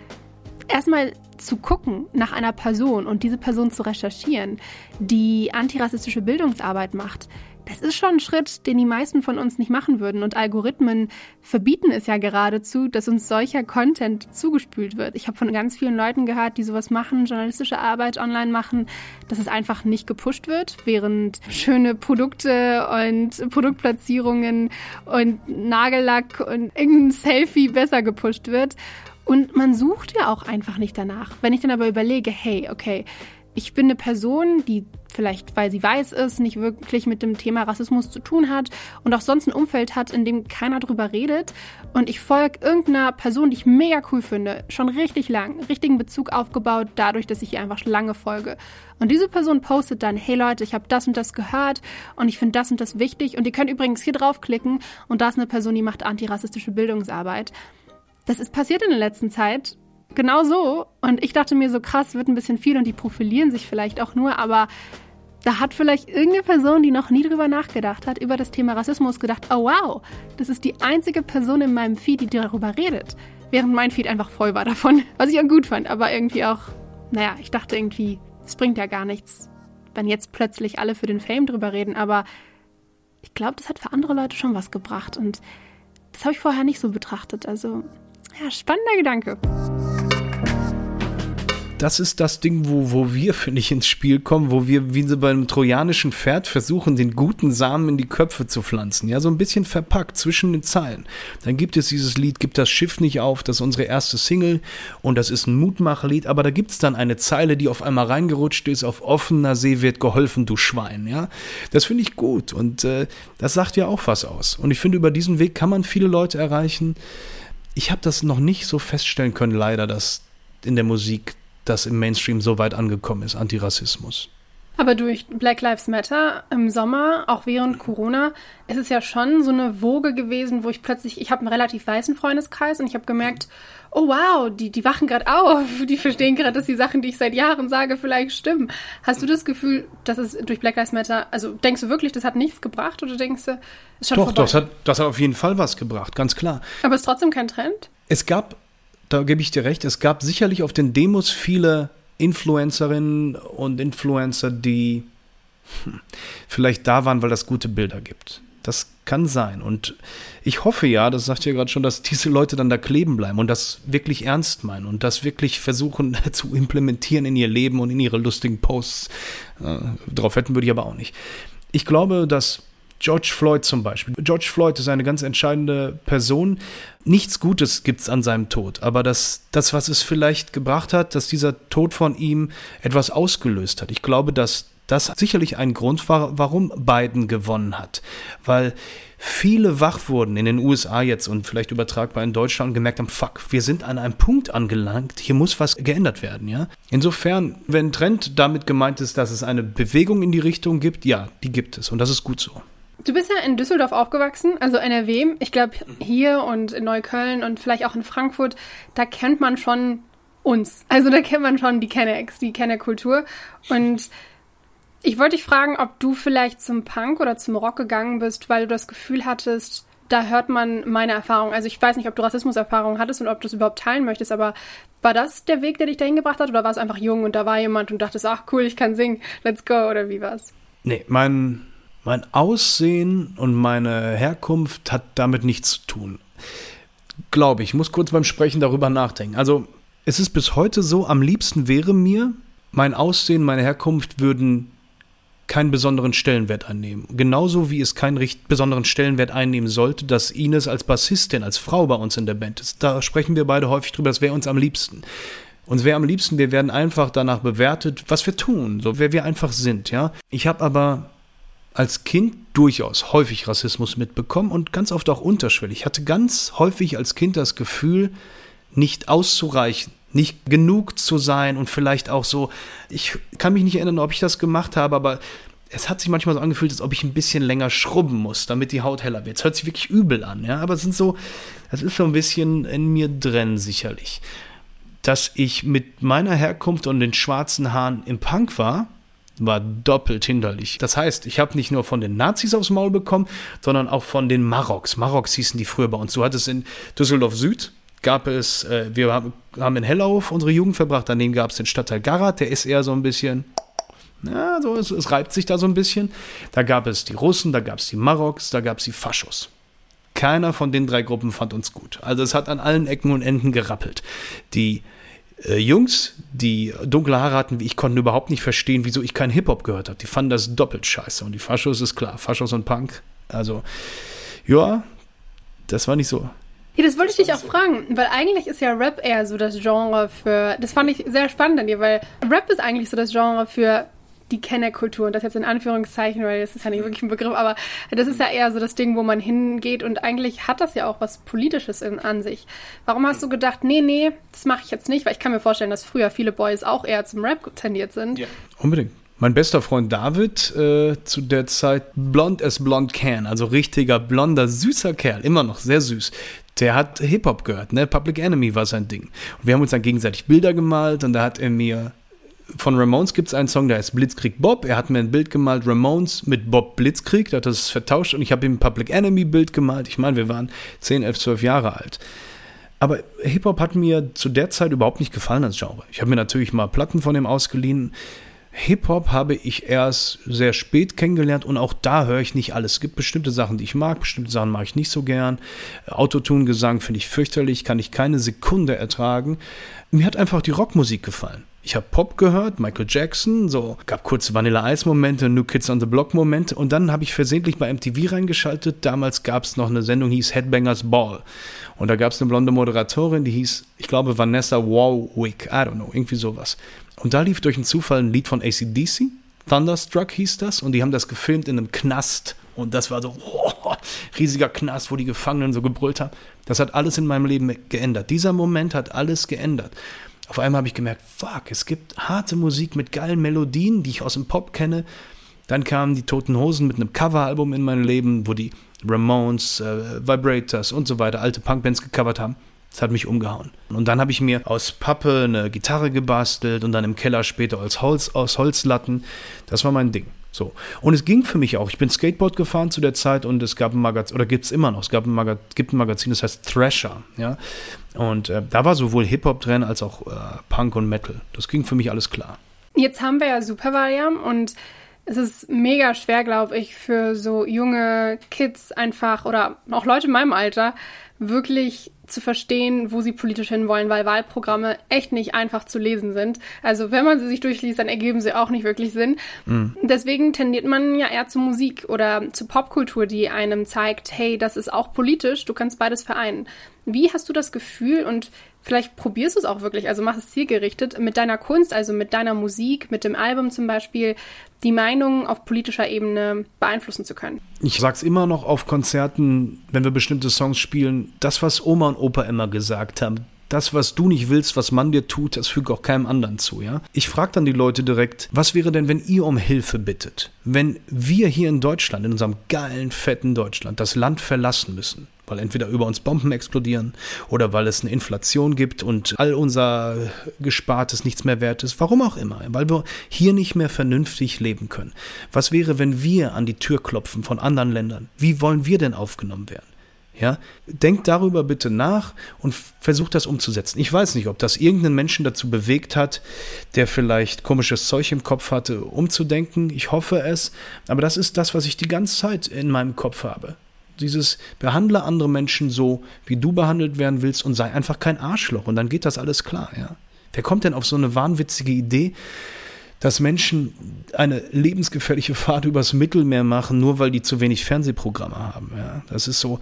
Erstmal zu gucken nach einer Person und diese Person zu recherchieren, die antirassistische Bildungsarbeit macht, das ist schon ein Schritt, den die meisten von uns nicht machen würden. Und Algorithmen verbieten es ja geradezu, dass uns solcher Content zugespült wird. Ich habe von ganz vielen Leuten gehört, die sowas machen, journalistische Arbeit online machen, dass es einfach nicht gepusht wird, während schöne Produkte und Produktplatzierungen und Nagellack und irgendein Selfie besser gepusht wird. Und man sucht ja auch einfach nicht danach. Wenn ich dann aber überlege, hey, okay, ich bin eine Person, die vielleicht, weil sie weiß ist, nicht wirklich mit dem Thema Rassismus zu tun hat und auch sonst ein Umfeld hat, in dem keiner drüber redet. Und ich folge irgendeiner Person, die ich mega cool finde, schon richtig lang, richtigen Bezug aufgebaut, dadurch, dass ich ihr einfach lange folge. Und diese Person postet dann, hey Leute, ich habe das und das gehört und ich finde das und das wichtig. Und ihr könnt übrigens hier draufklicken und da ist eine Person, die macht antirassistische Bildungsarbeit. Das ist passiert in der letzten Zeit genau so. Und ich dachte mir so, krass, wird ein bisschen viel und die profilieren sich vielleicht auch nur, aber da hat vielleicht irgendeine Person, die noch nie drüber nachgedacht hat, über das Thema Rassismus gedacht, oh wow, das ist die einzige Person in meinem Feed, die darüber redet. Während mein Feed einfach voll war davon. Was ich auch gut fand, aber irgendwie auch, naja, ich dachte irgendwie, es bringt ja gar nichts, wenn jetzt plötzlich alle für den Fame drüber reden, aber ich glaube, das hat für andere Leute schon was gebracht und das habe ich vorher nicht so betrachtet. Also, ja, spannender Gedanke das ist das Ding, wo, wo wir, finde ich, ins Spiel kommen, wo wir wie so beim trojanischen Pferd versuchen, den guten Samen in die Köpfe zu pflanzen. Ja, so ein bisschen verpackt zwischen den Zeilen. Dann gibt es dieses Lied, gibt das Schiff nicht auf, das ist unsere erste Single und das ist ein Mutmachlied, aber da gibt es dann eine Zeile, die auf einmal reingerutscht ist, auf offener See wird geholfen, du Schwein. Ja, das finde ich gut und äh, das sagt ja auch was aus. Und ich finde, über diesen Weg kann man viele Leute erreichen. Ich habe das noch nicht so feststellen können, leider, dass in der Musik das im Mainstream so weit angekommen ist, Antirassismus. Aber durch Black Lives Matter im Sommer, auch während Corona, ist es ja schon so eine Woge gewesen, wo ich plötzlich, ich habe einen relativ weißen Freundeskreis und ich habe gemerkt, oh wow, die, die wachen gerade auf, die verstehen gerade, dass die Sachen, die ich seit Jahren sage, vielleicht stimmen. Hast du das Gefühl, dass es durch Black Lives Matter, also denkst du wirklich, das hat nichts gebracht oder denkst du, ist schon Doch, vorbei? das hat, das hat auf jeden Fall was gebracht, ganz klar. Aber es ist trotzdem kein Trend? Es gab da gebe ich dir recht. Es gab sicherlich auf den Demos viele Influencerinnen und Influencer, die hm, vielleicht da waren, weil das gute Bilder gibt. Das kann sein. Und ich hoffe ja, das sagt ihr gerade schon, dass diese Leute dann da kleben bleiben und das wirklich ernst meinen und das wirklich versuchen zu implementieren in ihr Leben und in ihre lustigen Posts. Äh, darauf hätten würde ich aber auch nicht. Ich glaube, dass George Floyd zum Beispiel. George Floyd ist eine ganz entscheidende Person. Nichts Gutes gibt es an seinem Tod, aber das, das, was es vielleicht gebracht hat, dass dieser Tod von ihm etwas ausgelöst hat. Ich glaube, dass das sicherlich ein Grund war, warum Biden gewonnen hat. Weil viele wach wurden in den USA jetzt und vielleicht übertragbar in Deutschland und gemerkt haben, fuck, wir sind an einem Punkt angelangt, hier muss was geändert werden, ja. Insofern, wenn Trend damit gemeint ist, dass es eine Bewegung in die Richtung gibt, ja, die gibt es und das ist gut so. Du bist ja in Düsseldorf aufgewachsen, also NRW. Ich glaube, hier und in Neukölln und vielleicht auch in Frankfurt, da kennt man schon uns. Also da kennt man schon die Kennex, die Kennerkultur. Und ich wollte dich fragen, ob du vielleicht zum Punk oder zum Rock gegangen bist, weil du das Gefühl hattest, da hört man meine Erfahrung. Also ich weiß nicht, ob du Rassismuserfahrung hattest und ob du es überhaupt teilen möchtest, aber war das der Weg, der dich dahin gebracht hat oder war es einfach jung und da war jemand und dachtest, ach cool, ich kann singen, let's go oder wie war's? Nee, mein, mein Aussehen und meine Herkunft hat damit nichts zu tun. Glaube ich, muss kurz beim Sprechen darüber nachdenken. Also es ist bis heute so, am liebsten wäre mir, mein Aussehen, meine Herkunft würden keinen besonderen Stellenwert einnehmen. Genauso wie es keinen besonderen Stellenwert einnehmen sollte, dass Ines als Bassistin, als Frau bei uns in der Band ist. Da sprechen wir beide häufig drüber, das wäre uns am liebsten. Uns wäre am liebsten, wir werden einfach danach bewertet, was wir tun, so wer wir einfach sind, ja. Ich habe aber als Kind durchaus häufig Rassismus mitbekommen und ganz oft auch unterschwellig. Ich hatte ganz häufig als Kind das Gefühl, nicht auszureichen, nicht genug zu sein und vielleicht auch so, ich kann mich nicht erinnern, ob ich das gemacht habe, aber es hat sich manchmal so angefühlt, als ob ich ein bisschen länger schrubben muss, damit die Haut heller wird. Es hört sich wirklich übel an, ja, aber es sind so, es ist so ein bisschen in mir drin, sicherlich. Dass ich mit meiner Herkunft und den schwarzen Haaren im Punk war, war doppelt hinderlich. Das heißt, ich habe nicht nur von den Nazis aufs Maul bekommen, sondern auch von den Maroks. Maroks hießen die früher bei uns. Du hattest in Düsseldorf Süd, gab es, äh, wir haben in Hellauf unsere Jugend verbracht, daneben gab es den Stadtteil Garat, der ist eher so ein bisschen, ja, so, es, es reibt sich da so ein bisschen. Da gab es die Russen, da gab es die Maroks, da gab es die Faschos. Keiner von den drei Gruppen fand uns gut. Also es hat an allen Ecken und Enden gerappelt. Die äh, Jungs, die dunkle Haare hatten wie ich, konnten überhaupt nicht verstehen, wieso ich keinen Hip-Hop gehört habe. Die fanden das doppelt scheiße. Und die Faschos ist klar, Faschos und Punk. Also, ja, das war nicht so. Ja, das wollte ich dich auch fragen, weil eigentlich ist ja Rap eher so das Genre für. Das fand ich sehr spannend an dir, weil Rap ist eigentlich so das Genre für die Kennerkultur und das jetzt in Anführungszeichen, weil das ist ja nicht wirklich ein Begriff, aber das ist ja eher so das Ding, wo man hingeht und eigentlich hat das ja auch was Politisches in, an sich. Warum hast du gedacht, nee, nee, das mache ich jetzt nicht, weil ich kann mir vorstellen, dass früher viele Boys auch eher zum Rap tendiert sind. Ja, unbedingt. Mein bester Freund David, äh, zu der Zeit blond as blond can, also richtiger blonder, süßer Kerl, immer noch sehr süß der hat Hip-Hop gehört, ne? Public Enemy war sein Ding. Und wir haben uns dann gegenseitig Bilder gemalt und da hat er mir von Ramones gibt es einen Song, der heißt Blitzkrieg Bob. Er hat mir ein Bild gemalt, Ramones mit Bob Blitzkrieg, der hat das vertauscht und ich habe ihm ein Public Enemy Bild gemalt. Ich meine, wir waren 10, 11, 12 Jahre alt. Aber Hip-Hop hat mir zu der Zeit überhaupt nicht gefallen als Genre. Ich habe mir natürlich mal Platten von ihm ausgeliehen. Hip-Hop habe ich erst sehr spät kennengelernt und auch da höre ich nicht alles. Es gibt bestimmte Sachen, die ich mag, bestimmte Sachen mag ich nicht so gern. Autotune-Gesang finde ich fürchterlich, kann ich keine Sekunde ertragen. Mir hat einfach die Rockmusik gefallen. Ich habe Pop gehört, Michael Jackson, so gab kurze Vanilla Ice Momente, New Kids on the Block Momente und dann habe ich versehentlich bei MTV reingeschaltet. Damals gab es noch eine Sendung, die hieß Headbangers Ball und da gab es eine blonde Moderatorin, die hieß, ich glaube Vanessa Warwick, I don't know, irgendwie sowas. Und da lief durch einen Zufall ein Lied von ACDC, Thunderstruck hieß das, und die haben das gefilmt in einem Knast. Und das war so, oh, riesiger Knast, wo die Gefangenen so gebrüllt haben. Das hat alles in meinem Leben geändert. Dieser Moment hat alles geändert. Auf einmal habe ich gemerkt, fuck, es gibt harte Musik mit geilen Melodien, die ich aus dem Pop kenne. Dann kamen die Toten Hosen mit einem Coveralbum in mein Leben, wo die Ramones, äh, Vibrators und so weiter alte Punkbands gecovert haben. Das hat mich umgehauen. Und dann habe ich mir aus Pappe eine Gitarre gebastelt und dann im Keller später als Holz, aus Holzlatten. Das war mein Ding. So. Und es ging für mich auch. Ich bin Skateboard gefahren zu der Zeit und es gab ein Magazin, oder gibt es immer noch, es gab ein Magazin, gibt ein Magazin, das heißt Thrasher. Ja? Und äh, da war sowohl Hip-Hop drin als auch äh, Punk und Metal. Das ging für mich alles klar. Jetzt haben wir ja Supervalium und es ist mega schwer, glaube ich, für so junge Kids einfach oder auch Leute in meinem Alter, wirklich zu verstehen, wo sie politisch hinwollen, weil Wahlprogramme echt nicht einfach zu lesen sind. Also wenn man sie sich durchliest, dann ergeben sie auch nicht wirklich Sinn. Mhm. Deswegen tendiert man ja eher zu Musik oder zu Popkultur, die einem zeigt, hey, das ist auch politisch, du kannst beides vereinen. Wie hast du das Gefühl und vielleicht probierst du es auch wirklich, also mach es zielgerichtet mit deiner Kunst, also mit deiner Musik, mit dem Album zum Beispiel, die Meinung auf politischer Ebene beeinflussen zu können. Ich sag's immer noch auf Konzerten, wenn wir bestimmte Songs spielen, das, was Oma und Opa immer gesagt haben, das, was du nicht willst, was man dir tut, das füge auch keinem anderen zu, ja? Ich frage dann die Leute direkt, was wäre denn, wenn ihr um Hilfe bittet? Wenn wir hier in Deutschland, in unserem geilen, fetten Deutschland, das Land verlassen müssen, weil entweder über uns Bomben explodieren oder weil es eine Inflation gibt und all unser Gespartes nichts mehr wert ist, warum auch immer, weil wir hier nicht mehr vernünftig leben können. Was wäre, wenn wir an die Tür klopfen von anderen Ländern? Wie wollen wir denn aufgenommen werden? Ja, denkt darüber bitte nach und versucht das umzusetzen. Ich weiß nicht, ob das irgendeinen Menschen dazu bewegt hat, der vielleicht komisches Zeug im Kopf hatte, umzudenken. Ich hoffe es. Aber das ist das, was ich die ganze Zeit in meinem Kopf habe. Dieses behandle andere Menschen so, wie du behandelt werden willst und sei einfach kein Arschloch und dann geht das alles klar, ja. Wer kommt denn auf so eine wahnwitzige Idee, dass Menschen eine lebensgefährliche Fahrt übers Mittelmeer machen, nur weil die zu wenig Fernsehprogramme haben, ja? Das ist so,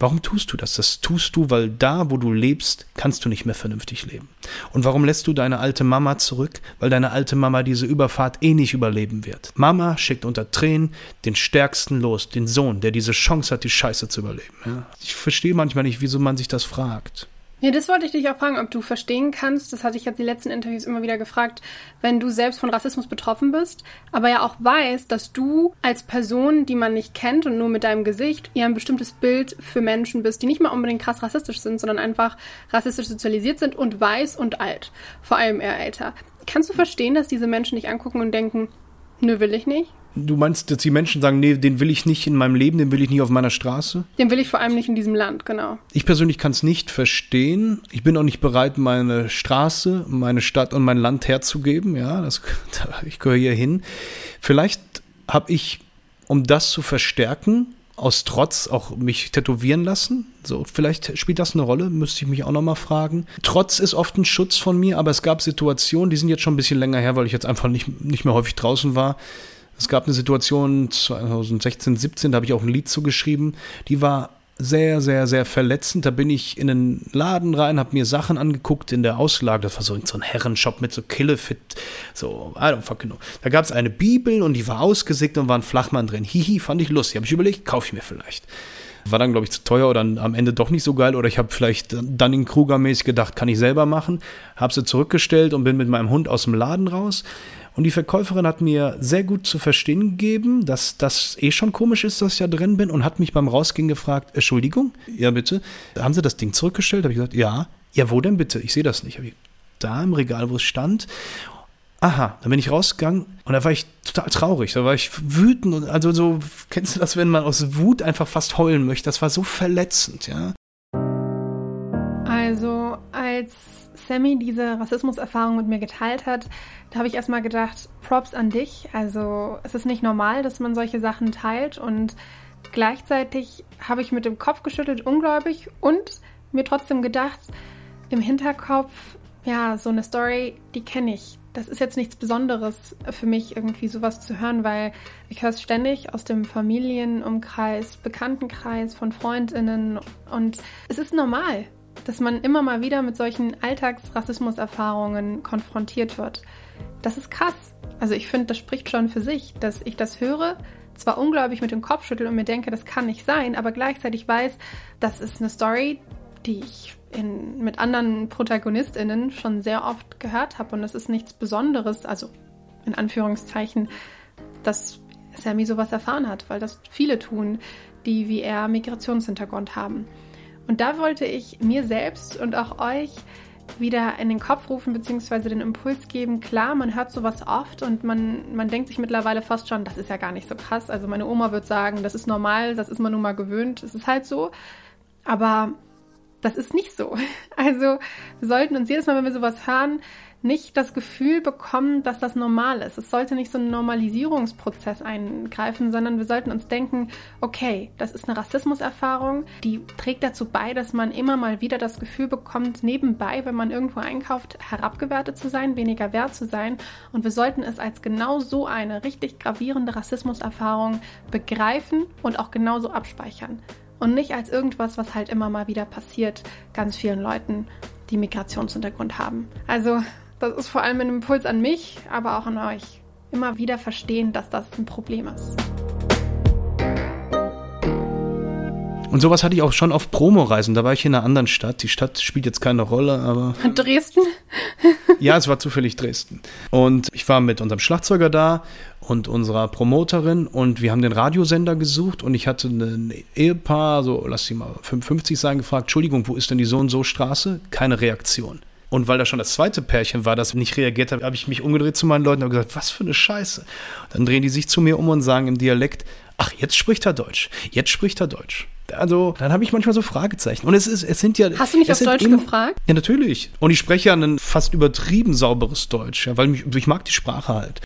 Warum tust du das? Das tust du, weil da, wo du lebst, kannst du nicht mehr vernünftig leben. Und warum lässt du deine alte Mama zurück? Weil deine alte Mama diese Überfahrt eh nicht überleben wird. Mama schickt unter Tränen den Stärksten los, den Sohn, der diese Chance hat, die Scheiße zu überleben. Ja? Ich verstehe manchmal nicht, wieso man sich das fragt. Ja, das wollte ich dich auch fragen, ob du verstehen kannst, das hatte ich jetzt die letzten Interviews immer wieder gefragt, wenn du selbst von Rassismus betroffen bist, aber ja auch weißt, dass du als Person, die man nicht kennt und nur mit deinem Gesicht, ja ein bestimmtes Bild für Menschen bist, die nicht mal unbedingt krass rassistisch sind, sondern einfach rassistisch sozialisiert sind und weiß und alt. Vor allem eher älter. Kannst du verstehen, dass diese Menschen dich angucken und denken, nö, will ich nicht? Du meinst, dass die Menschen sagen, nee, den will ich nicht in meinem Leben, den will ich nicht auf meiner Straße? Den will ich vor allem nicht in diesem Land, genau. Ich persönlich kann es nicht verstehen. Ich bin auch nicht bereit, meine Straße, meine Stadt und mein Land herzugeben. Ja, das, ich gehöre hier hin. Vielleicht habe ich, um das zu verstärken, aus Trotz auch mich tätowieren lassen. So, vielleicht spielt das eine Rolle, müsste ich mich auch nochmal fragen. Trotz ist oft ein Schutz von mir, aber es gab Situationen, die sind jetzt schon ein bisschen länger her, weil ich jetzt einfach nicht, nicht mehr häufig draußen war es gab eine Situation 2016, 17, da habe ich auch ein Lied zugeschrieben, die war sehr, sehr, sehr verletzend. Da bin ich in einen Laden rein, habe mir Sachen angeguckt in der Auslage. Das war so, so ein Herrenshop mit so Killefit, so, I don't fucking know. Da gab es eine Bibel und die war ausgesickt und war ein Flachmann drin. Hihi, fand ich lustig. Habe ich überlegt, kaufe ich mir vielleicht. War dann, glaube ich, zu teuer oder am Ende doch nicht so geil. Oder ich habe vielleicht dann in Kruger-mäßig gedacht, kann ich selber machen. Habe sie zurückgestellt und bin mit meinem Hund aus dem Laden raus. Und die Verkäuferin hat mir sehr gut zu verstehen gegeben, dass das eh schon komisch ist, dass ich da drin bin und hat mich beim Rausgehen gefragt, Entschuldigung, ja bitte, haben Sie das Ding zurückgestellt? Habe ich gesagt, ja. Ja, wo denn bitte? Ich sehe das nicht. Ich, da im Regal, wo es stand. Aha, dann bin ich rausgegangen und da war ich total traurig, da war ich wütend und also so, kennst du das, wenn man aus Wut einfach fast heulen möchte? Das war so verletzend, ja. Also, als Sammy diese Rassismuserfahrung mit mir geteilt hat, da habe ich erstmal gedacht, Props an dich. Also es ist nicht normal, dass man solche Sachen teilt und gleichzeitig habe ich mit dem Kopf geschüttelt, ungläubig und mir trotzdem gedacht, im Hinterkopf, ja, so eine Story, die kenne ich. Das ist jetzt nichts Besonderes für mich, irgendwie sowas zu hören, weil ich höre es ständig aus dem Familienumkreis, Bekanntenkreis, von Freundinnen und es ist normal dass man immer mal wieder mit solchen Alltagsrassismuserfahrungen konfrontiert wird. Das ist krass. Also ich finde, das spricht schon für sich, dass ich das höre, zwar ungläubig mit dem Kopf schüttel und mir denke, das kann nicht sein, aber gleichzeitig weiß, das ist eine Story, die ich in, mit anderen ProtagonistInnen schon sehr oft gehört habe und das ist nichts Besonderes, also in Anführungszeichen, dass Sammy sowas erfahren hat, weil das viele tun, die wie er Migrationshintergrund haben. Und da wollte ich mir selbst und auch euch wieder in den Kopf rufen, beziehungsweise den Impuls geben. Klar, man hört sowas oft und man, man denkt sich mittlerweile fast schon, das ist ja gar nicht so krass. Also meine Oma wird sagen, das ist normal, das ist man nun mal gewöhnt, es ist halt so. Aber das ist nicht so. Also wir sollten uns jedes Mal, wenn wir sowas hören, nicht das Gefühl bekommen, dass das normal ist. Es sollte nicht so ein Normalisierungsprozess eingreifen, sondern wir sollten uns denken, okay, das ist eine Rassismuserfahrung, die trägt dazu bei, dass man immer mal wieder das Gefühl bekommt, nebenbei, wenn man irgendwo einkauft, herabgewertet zu sein, weniger wert zu sein. Und wir sollten es als genau so eine richtig gravierende Rassismuserfahrung begreifen und auch genauso abspeichern. Und nicht als irgendwas, was halt immer mal wieder passiert, ganz vielen Leuten, die Migrationshintergrund haben. Also das ist vor allem ein Impuls an mich, aber auch an euch. Immer wieder verstehen, dass das ein Problem ist. Und sowas hatte ich auch schon auf Promoreisen. Da war ich in einer anderen Stadt. Die Stadt spielt jetzt keine Rolle, aber. Dresden? ja, es war zufällig Dresden. Und ich war mit unserem Schlagzeuger da und unserer Promoterin und wir haben den Radiosender gesucht und ich hatte ein Ehepaar, so lass sie mal 55 sein, gefragt, Entschuldigung, wo ist denn die so und so Straße? Keine Reaktion. Und weil da schon das zweite Pärchen war, das nicht reagiert hat, habe ich mich umgedreht zu meinen Leuten und gesagt, was für eine Scheiße. Dann drehen die sich zu mir um und sagen im Dialekt, ach, jetzt spricht er Deutsch. Jetzt spricht er Deutsch. Also, dann habe ich manchmal so Fragezeichen. Und es ist, es sind ja. Hast du mich auf Deutsch immer, gefragt? Ja, natürlich. Und ich spreche ja ein fast übertrieben sauberes Deutsch, ja, weil mich, ich mag die Sprache halt.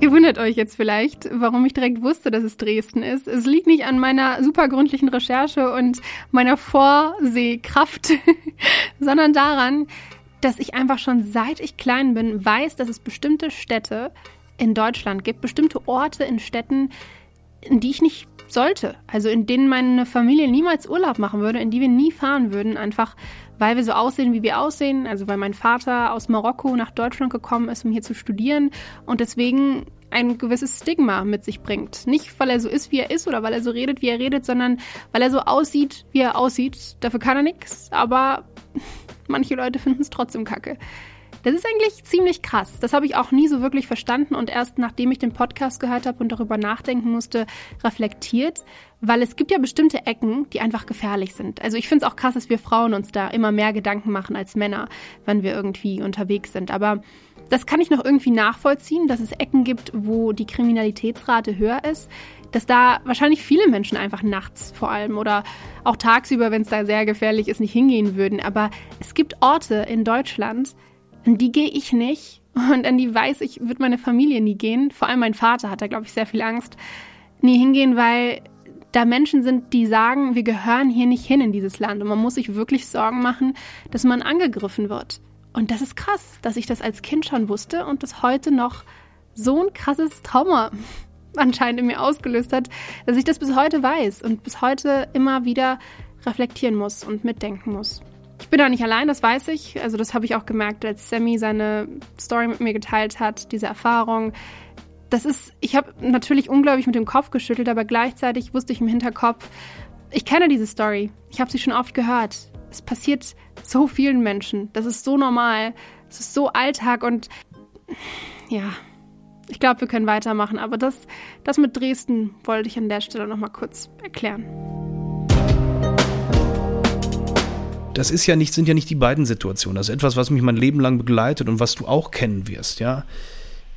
Ihr wundert euch jetzt vielleicht, warum ich direkt wusste, dass es Dresden ist. Es liegt nicht an meiner super gründlichen Recherche und meiner Vorsehkraft, sondern daran, dass ich einfach schon seit ich klein bin weiß, dass es bestimmte Städte in Deutschland gibt, bestimmte Orte in Städten, in die ich nicht sollte. Also in denen meine Familie niemals Urlaub machen würde, in die wir nie fahren würden, einfach weil wir so aussehen, wie wir aussehen. Also weil mein Vater aus Marokko nach Deutschland gekommen ist, um hier zu studieren und deswegen ein gewisses Stigma mit sich bringt. Nicht, weil er so ist, wie er ist oder weil er so redet, wie er redet, sondern weil er so aussieht, wie er aussieht. Dafür kann er nichts, aber manche Leute finden es trotzdem kacke. Das ist eigentlich ziemlich krass. Das habe ich auch nie so wirklich verstanden und erst nachdem ich den Podcast gehört habe und darüber nachdenken musste, reflektiert, weil es gibt ja bestimmte Ecken, die einfach gefährlich sind. Also ich finde es auch krass, dass wir Frauen uns da immer mehr Gedanken machen als Männer, wenn wir irgendwie unterwegs sind. Aber das kann ich noch irgendwie nachvollziehen, dass es Ecken gibt, wo die Kriminalitätsrate höher ist, dass da wahrscheinlich viele Menschen einfach nachts vor allem oder auch tagsüber, wenn es da sehr gefährlich ist, nicht hingehen würden. Aber es gibt Orte in Deutschland, an die gehe ich nicht und an die weiß ich, wird meine Familie nie gehen. Vor allem mein Vater hat da, glaube ich, sehr viel Angst, nie hingehen, weil da Menschen sind, die sagen, wir gehören hier nicht hin in dieses Land und man muss sich wirklich Sorgen machen, dass man angegriffen wird. Und das ist krass, dass ich das als Kind schon wusste und das heute noch so ein krasses Trauma anscheinend in mir ausgelöst hat, dass ich das bis heute weiß und bis heute immer wieder reflektieren muss und mitdenken muss. Ich bin da nicht allein, das weiß ich. Also das habe ich auch gemerkt, als Sammy seine Story mit mir geteilt hat, diese Erfahrung. Das ist, ich habe natürlich unglaublich mit dem Kopf geschüttelt, aber gleichzeitig wusste ich im Hinterkopf, ich kenne diese Story. Ich habe sie schon oft gehört. Es passiert so vielen Menschen. Das ist so normal. Es ist so Alltag und ja, ich glaube, wir können weitermachen. Aber das, das mit Dresden wollte ich an der Stelle nochmal kurz erklären das ist ja nicht, sind ja nicht die beiden Situationen. Das ist etwas, was mich mein Leben lang begleitet und was du auch kennen wirst, ja.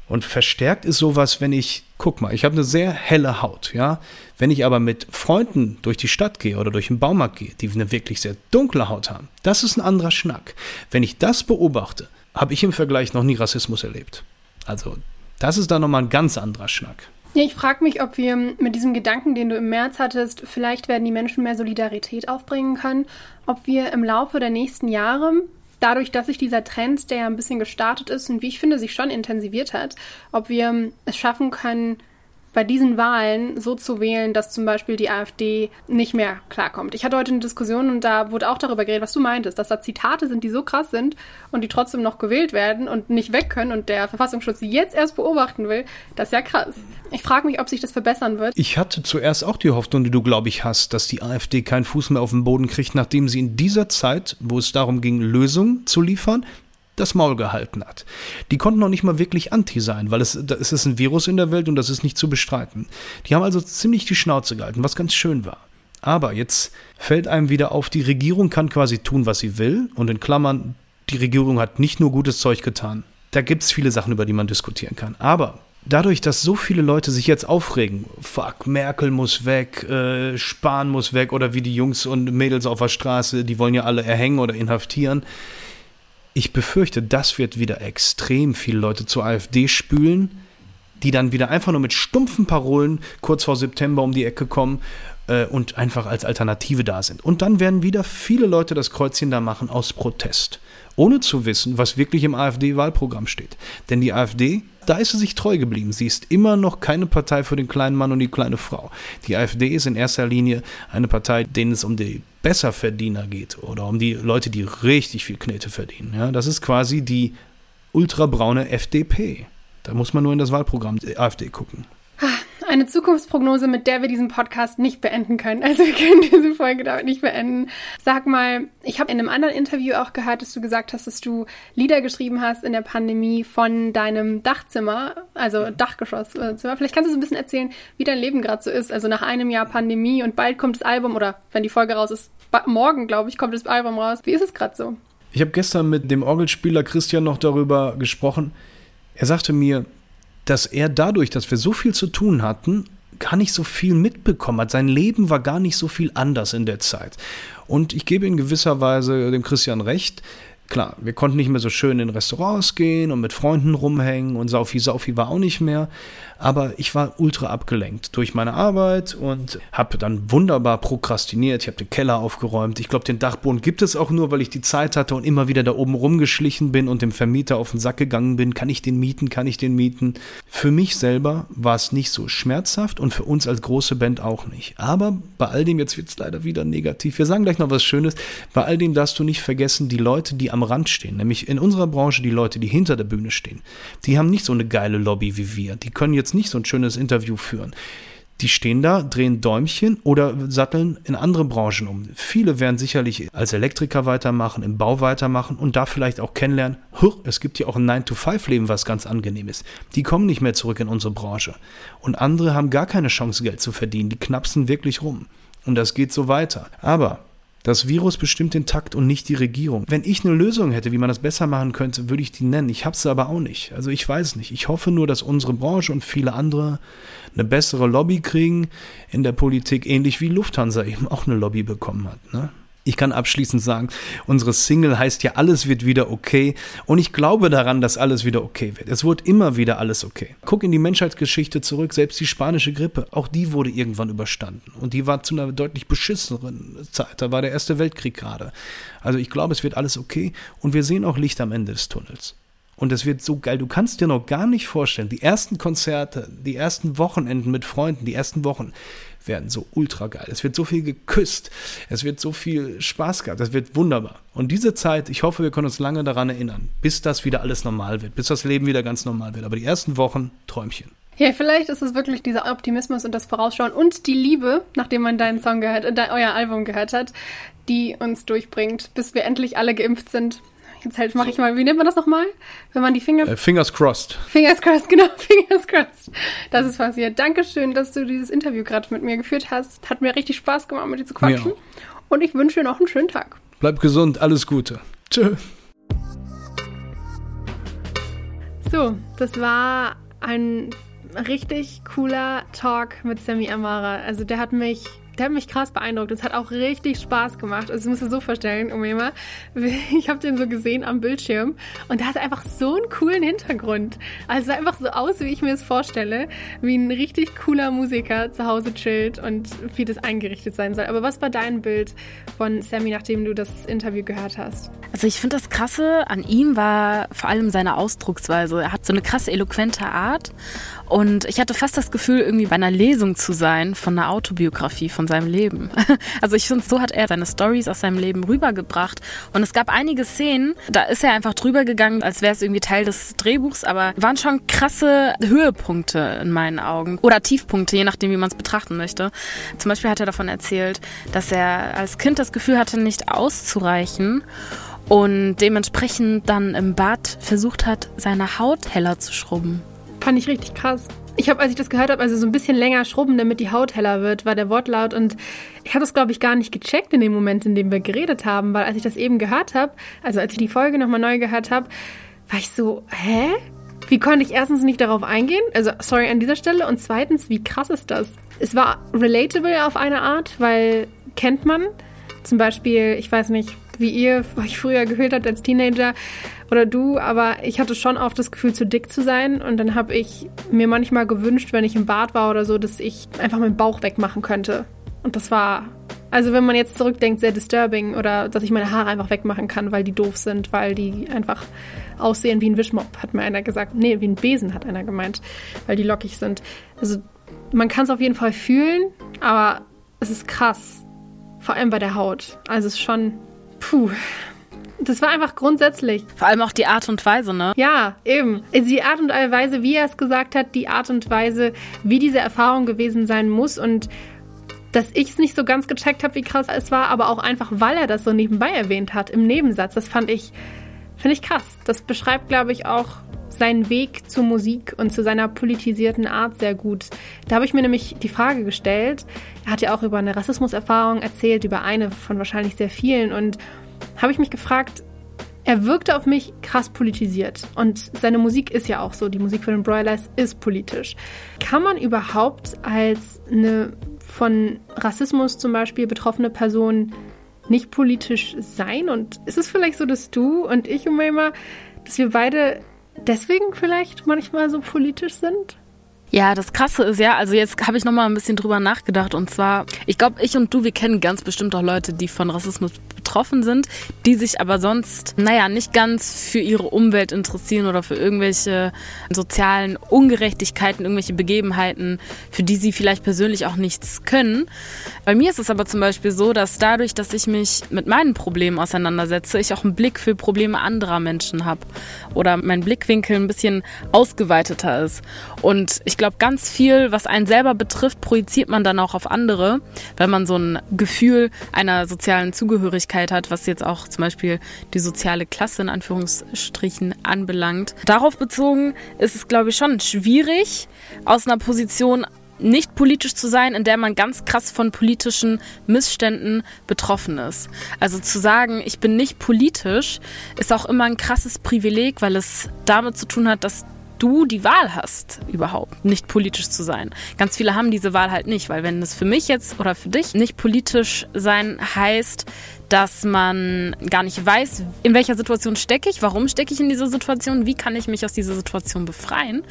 Und verstärkt ist sowas, wenn ich, guck mal, ich habe eine sehr helle Haut, ja. Wenn ich aber mit Freunden durch die Stadt gehe oder durch den Baumarkt gehe, die eine wirklich sehr dunkle Haut haben, das ist ein anderer Schnack. Wenn ich das beobachte, habe ich im Vergleich noch nie Rassismus erlebt. Also, das ist dann nochmal ein ganz anderer Schnack. Ja, ich frage mich, ob wir mit diesem Gedanken, den du im März hattest, vielleicht werden die Menschen mehr Solidarität aufbringen können, ob wir im Laufe der nächsten Jahre dadurch, dass sich dieser Trend, der ja ein bisschen gestartet ist und wie ich finde, sich schon intensiviert hat, ob wir es schaffen können, bei diesen Wahlen so zu wählen, dass zum Beispiel die AfD nicht mehr klarkommt. Ich hatte heute eine Diskussion und da wurde auch darüber geredet, was du meintest, dass da Zitate sind, die so krass sind und die trotzdem noch gewählt werden und nicht weg können und der Verfassungsschutz sie jetzt erst beobachten will. Das ist ja krass. Ich frage mich, ob sich das verbessern wird. Ich hatte zuerst auch die Hoffnung, die du, glaube ich, hast, dass die AfD keinen Fuß mehr auf den Boden kriegt, nachdem sie in dieser Zeit, wo es darum ging, Lösungen zu liefern, das Maul gehalten hat. Die konnten noch nicht mal wirklich anti sein, weil es, es ist ein Virus in der Welt und das ist nicht zu bestreiten. Die haben also ziemlich die Schnauze gehalten, was ganz schön war. Aber jetzt fällt einem wieder auf, die Regierung kann quasi tun, was sie will. Und in Klammern, die Regierung hat nicht nur gutes Zeug getan. Da gibt es viele Sachen, über die man diskutieren kann. Aber dadurch, dass so viele Leute sich jetzt aufregen, fuck, Merkel muss weg, äh, Spahn muss weg oder wie die Jungs und Mädels auf der Straße, die wollen ja alle erhängen oder inhaftieren. Ich befürchte, das wird wieder extrem viele Leute zur AfD spülen, die dann wieder einfach nur mit stumpfen Parolen kurz vor September um die Ecke kommen äh, und einfach als Alternative da sind. Und dann werden wieder viele Leute das Kreuzchen da machen aus Protest, ohne zu wissen, was wirklich im AfD-Wahlprogramm steht. Denn die AfD, da ist sie sich treu geblieben. Sie ist immer noch keine Partei für den kleinen Mann und die kleine Frau. Die AfD ist in erster Linie eine Partei, denen es um die Besserverdiener geht oder um die Leute, die richtig viel Knete verdienen. Ja, das ist quasi die ultrabraune FDP. Da muss man nur in das Wahlprogramm der AfD gucken. Eine Zukunftsprognose, mit der wir diesen Podcast nicht beenden können. Also wir können diese Folge damit nicht beenden. Sag mal, ich habe in einem anderen Interview auch gehört, dass du gesagt hast, dass du Lieder geschrieben hast in der Pandemie von deinem Dachzimmer, also Dachgeschosszimmer. Vielleicht kannst du so ein bisschen erzählen, wie dein Leben gerade so ist. Also nach einem Jahr Pandemie und bald kommt das Album oder wenn die Folge raus ist, morgen, glaube ich, kommt das Album raus. Wie ist es gerade so? Ich habe gestern mit dem Orgelspieler Christian noch darüber gesprochen. Er sagte mir, dass er dadurch, dass wir so viel zu tun hatten, gar nicht so viel mitbekommen hat. Sein Leben war gar nicht so viel anders in der Zeit. Und ich gebe in gewisser Weise dem Christian recht. Klar, wir konnten nicht mehr so schön in Restaurants gehen und mit Freunden rumhängen und Saufi Saufi war auch nicht mehr aber ich war ultra abgelenkt durch meine Arbeit und habe dann wunderbar prokrastiniert. Ich habe den Keller aufgeräumt. Ich glaube, den Dachboden gibt es auch nur, weil ich die Zeit hatte und immer wieder da oben rumgeschlichen bin und dem Vermieter auf den Sack gegangen bin. Kann ich den mieten? Kann ich den mieten? Für mich selber war es nicht so schmerzhaft und für uns als große Band auch nicht. Aber bei all dem, jetzt wird es leider wieder negativ. Wir sagen gleich noch was Schönes. Bei all dem darfst du nicht vergessen, die Leute, die am Rand stehen, nämlich in unserer Branche die Leute, die hinter der Bühne stehen, die haben nicht so eine geile Lobby wie wir. Die können jetzt nicht so ein schönes Interview führen. Die stehen da, drehen Däumchen oder satteln in andere Branchen um. Viele werden sicherlich als Elektriker weitermachen, im Bau weitermachen und da vielleicht auch kennenlernen, es gibt ja auch ein 9-to-5-Leben, was ganz angenehm ist. Die kommen nicht mehr zurück in unsere Branche. Und andere haben gar keine Chance, Geld zu verdienen. Die knapsen wirklich rum. Und das geht so weiter. Aber das Virus bestimmt den Takt und nicht die Regierung. Wenn ich eine Lösung hätte, wie man das besser machen könnte, würde ich die nennen. Ich habe sie aber auch nicht. Also ich weiß nicht. Ich hoffe nur, dass unsere Branche und viele andere eine bessere Lobby kriegen in der Politik, ähnlich wie Lufthansa eben auch eine Lobby bekommen hat. Ne? Ich kann abschließend sagen, unsere Single heißt ja, alles wird wieder okay. Und ich glaube daran, dass alles wieder okay wird. Es wird immer wieder alles okay. Guck in die Menschheitsgeschichte zurück, selbst die spanische Grippe, auch die wurde irgendwann überstanden. Und die war zu einer deutlich beschisseneren Zeit. Da war der Erste Weltkrieg gerade. Also ich glaube, es wird alles okay. Und wir sehen auch Licht am Ende des Tunnels. Und es wird so geil. Du kannst dir noch gar nicht vorstellen, die ersten Konzerte, die ersten Wochenenden mit Freunden, die ersten Wochen werden so ultra geil. Es wird so viel geküsst. Es wird so viel Spaß gehabt. Es wird wunderbar. Und diese Zeit, ich hoffe, wir können uns lange daran erinnern, bis das wieder alles normal wird, bis das Leben wieder ganz normal wird. Aber die ersten Wochen, Träumchen. Ja, vielleicht ist es wirklich dieser Optimismus und das Vorausschauen und die Liebe, nachdem man deinen Song gehört, äh, euer Album gehört hat, die uns durchbringt, bis wir endlich alle geimpft sind. Jetzt halt mache ich mal, wie nennt man das nochmal? Wenn man die Finger. Äh, fingers crossed. Fingers crossed, genau, fingers crossed. Das ist passiert. Dankeschön, dass du dieses Interview gerade mit mir geführt hast. Hat mir richtig Spaß gemacht, mit dir zu quatschen. Und ich wünsche dir noch einen schönen Tag. Bleib gesund, alles Gute. Tschö. So, das war ein richtig cooler Talk mit Sammy Amara. Also der hat mich der hat mich krass beeindruckt. Es hat auch richtig Spaß gemacht. Also, musst du so vorstellen, Umema. Ich habe den so gesehen am Bildschirm und der hat einfach so einen coolen Hintergrund. Also, sah einfach so aus, wie ich mir es vorstelle. Wie ein richtig cooler Musiker zu Hause chillt und wie das eingerichtet sein soll. Aber was war dein Bild von Sammy, nachdem du das Interview gehört hast? Also, ich finde das Krasse an ihm war vor allem seine Ausdrucksweise. Er hat so eine krasse, eloquente Art und ich hatte fast das Gefühl, irgendwie bei einer Lesung zu sein von einer Autobiografie von seinem Leben. Also ich finde, so hat er seine Stories aus seinem Leben rübergebracht. Und es gab einige Szenen, da ist er einfach drüber gegangen, als wäre es irgendwie Teil des Drehbuchs, aber waren schon krasse Höhepunkte in meinen Augen. Oder Tiefpunkte, je nachdem, wie man es betrachten möchte. Zum Beispiel hat er davon erzählt, dass er als Kind das Gefühl hatte, nicht auszureichen und dementsprechend dann im Bad versucht hat, seine Haut heller zu schrubben. Fand ich richtig krass. Ich habe, als ich das gehört habe, also so ein bisschen länger schrubben, damit die Haut heller wird, war der Wortlaut. Und ich habe das, glaube ich, gar nicht gecheckt in dem Moment, in dem wir geredet haben, weil als ich das eben gehört habe, also als ich die Folge nochmal neu gehört habe, war ich so, hä? wie konnte ich erstens nicht darauf eingehen? Also, sorry an dieser Stelle. Und zweitens, wie krass ist das? Es war relatable auf eine Art, weil kennt man. Zum Beispiel, ich weiß nicht, wie ihr euch früher gefühlt habt als Teenager oder du, aber ich hatte schon oft das Gefühl, zu dick zu sein. Und dann habe ich mir manchmal gewünscht, wenn ich im Bad war oder so, dass ich einfach meinen Bauch wegmachen könnte. Und das war, also wenn man jetzt zurückdenkt, sehr disturbing oder dass ich meine Haare einfach wegmachen kann, weil die doof sind, weil die einfach aussehen wie ein Wischmopp, hat mir einer gesagt. Nee, wie ein Besen hat einer gemeint, weil die lockig sind. Also man kann es auf jeden Fall fühlen, aber es ist krass. Vor allem bei der Haut. Also es ist schon, puh. Das war einfach grundsätzlich. Vor allem auch die Art und Weise, ne? Ja, eben. Die Art und Weise, wie er es gesagt hat, die Art und Weise, wie diese Erfahrung gewesen sein muss und dass ich es nicht so ganz gecheckt habe, wie krass es war, aber auch einfach, weil er das so nebenbei erwähnt hat, im Nebensatz. Das fand ich, finde ich krass. Das beschreibt, glaube ich, auch seinen Weg zur Musik und zu seiner politisierten Art sehr gut. Da habe ich mir nämlich die Frage gestellt, er hat ja auch über eine Rassismuserfahrung erzählt, über eine von wahrscheinlich sehr vielen und habe ich mich gefragt, er wirkte auf mich krass politisiert und seine Musik ist ja auch so, die Musik von den Broilers ist politisch. Kann man überhaupt als eine von Rassismus zum Beispiel betroffene Person nicht politisch sein? Und ist es vielleicht so, dass du und ich, Umayma, dass wir beide deswegen vielleicht manchmal so politisch sind? Ja, das Krasse ist ja, also jetzt habe ich noch mal ein bisschen drüber nachgedacht und zwar, ich glaube, ich und du, wir kennen ganz bestimmt auch Leute, die von Rassismus betroffen sind, die sich aber sonst, naja, nicht ganz für ihre Umwelt interessieren oder für irgendwelche sozialen Ungerechtigkeiten, irgendwelche Begebenheiten, für die sie vielleicht persönlich auch nichts können. Bei mir ist es aber zum Beispiel so, dass dadurch, dass ich mich mit meinen Problemen auseinandersetze, ich auch einen Blick für Probleme anderer Menschen habe oder mein Blickwinkel ein bisschen ausgeweiteter ist. Und ich glaube, ganz viel, was einen selber betrifft, projiziert man dann auch auf andere, weil man so ein Gefühl einer sozialen Zugehörigkeit hat, was jetzt auch zum Beispiel die soziale Klasse in Anführungsstrichen anbelangt. Darauf bezogen ist es, glaube ich, schon schwierig, aus einer Position nicht politisch zu sein, in der man ganz krass von politischen Missständen betroffen ist. Also zu sagen, ich bin nicht politisch, ist auch immer ein krasses Privileg, weil es damit zu tun hat, dass du die Wahl hast, überhaupt nicht politisch zu sein. Ganz viele haben diese Wahl halt nicht, weil wenn es für mich jetzt oder für dich nicht politisch sein heißt, dass man gar nicht weiß, in welcher Situation stecke ich, warum stecke ich in dieser Situation, wie kann ich mich aus dieser Situation befreien,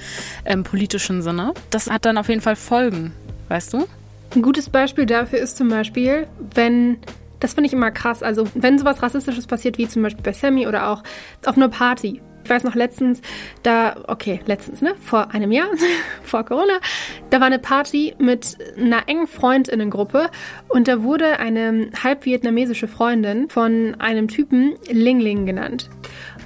im politischen Sinne. Das hat dann auf jeden Fall Folgen, weißt du? Ein gutes Beispiel dafür ist zum Beispiel, wenn das finde ich immer krass. Also, wenn sowas Rassistisches passiert, wie zum Beispiel bei Sammy oder auch auf einer Party, ich weiß noch letztens, da, okay, letztens, ne, vor einem Jahr, vor Corona, da war eine Party mit einer engen Freundinnengruppe und da wurde eine halb vietnamesische Freundin von einem Typen Ling Ling genannt.